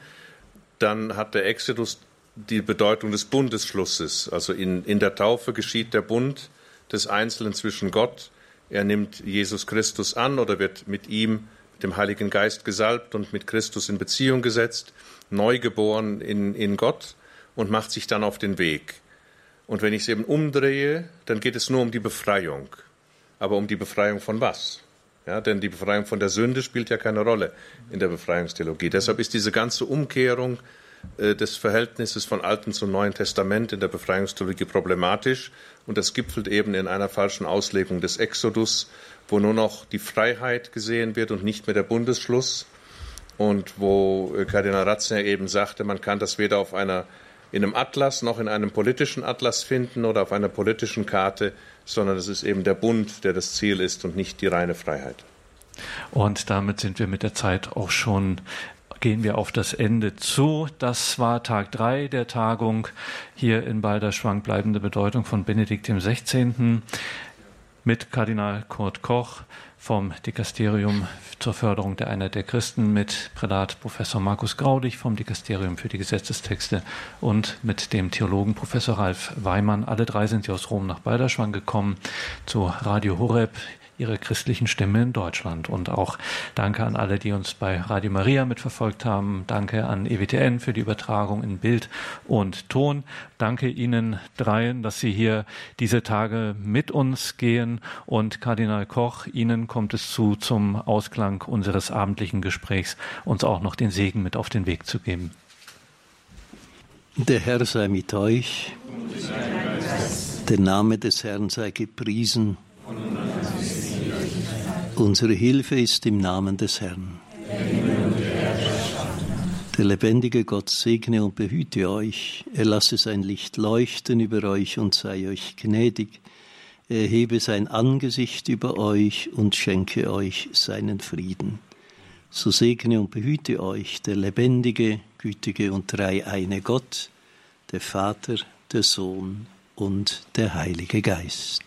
dann hat der Exodus die Bedeutung des Bundesschlusses. Also in, in der Taufe geschieht der Bund des Einzelnen zwischen Gott. Er nimmt Jesus Christus an oder wird mit ihm, mit dem Heiligen Geist gesalbt und mit Christus in Beziehung gesetzt, neugeboren in, in Gott und macht sich dann auf den Weg. Und wenn ich es eben umdrehe, dann geht es nur um die Befreiung. Aber um die Befreiung von was? Ja, denn die Befreiung von der Sünde spielt ja keine Rolle in der Befreiungstheologie. Deshalb ist diese ganze Umkehrung des Verhältnisses von Alten zum Neuen Testament in der Befreiungstheologie problematisch und das gipfelt eben in einer falschen Auslegung des Exodus, wo nur noch die Freiheit gesehen wird und nicht mehr der Bundesschluss und wo äh, Kardinal Ratzinger eben sagte, man kann das weder auf einer in einem Atlas noch in einem politischen Atlas finden oder auf einer politischen Karte, sondern es ist eben der Bund, der das Ziel ist und nicht die reine Freiheit. Und damit sind wir mit der Zeit auch schon gehen wir auf das Ende zu. Das war Tag drei der Tagung hier in Balderschwang, bleibende Bedeutung von Benedikt XVI. mit Kardinal Kurt Koch vom Dikasterium zur Förderung der Einheit der Christen, mit Prälat Professor Markus Graudig vom Dikasterium für die Gesetzestexte und mit dem Theologen Professor Ralf Weimann. Alle drei sind hier aus Rom nach Balderschwang gekommen zu Radio Horeb ihre christlichen Stimme in Deutschland. Und auch danke an alle, die uns bei Radio Maria mitverfolgt haben. Danke an EWTN für die Übertragung in Bild und Ton. Danke Ihnen dreien, dass Sie hier diese Tage mit uns gehen. Und Kardinal Koch, Ihnen kommt es zu, zum Ausklang unseres abendlichen Gesprächs uns auch noch den Segen mit auf den Weg zu geben. Der Herr sei mit euch. Der Name des Herrn sei gepriesen. Unsere Hilfe ist im Namen des Herrn. Der lebendige Gott segne und behüte euch. Er lasse sein Licht leuchten über euch und sei euch gnädig. Er hebe sein Angesicht über euch und schenke euch seinen Frieden. So segne und behüte euch der lebendige, gütige und dreieine Gott, der Vater, der Sohn und der Heilige Geist.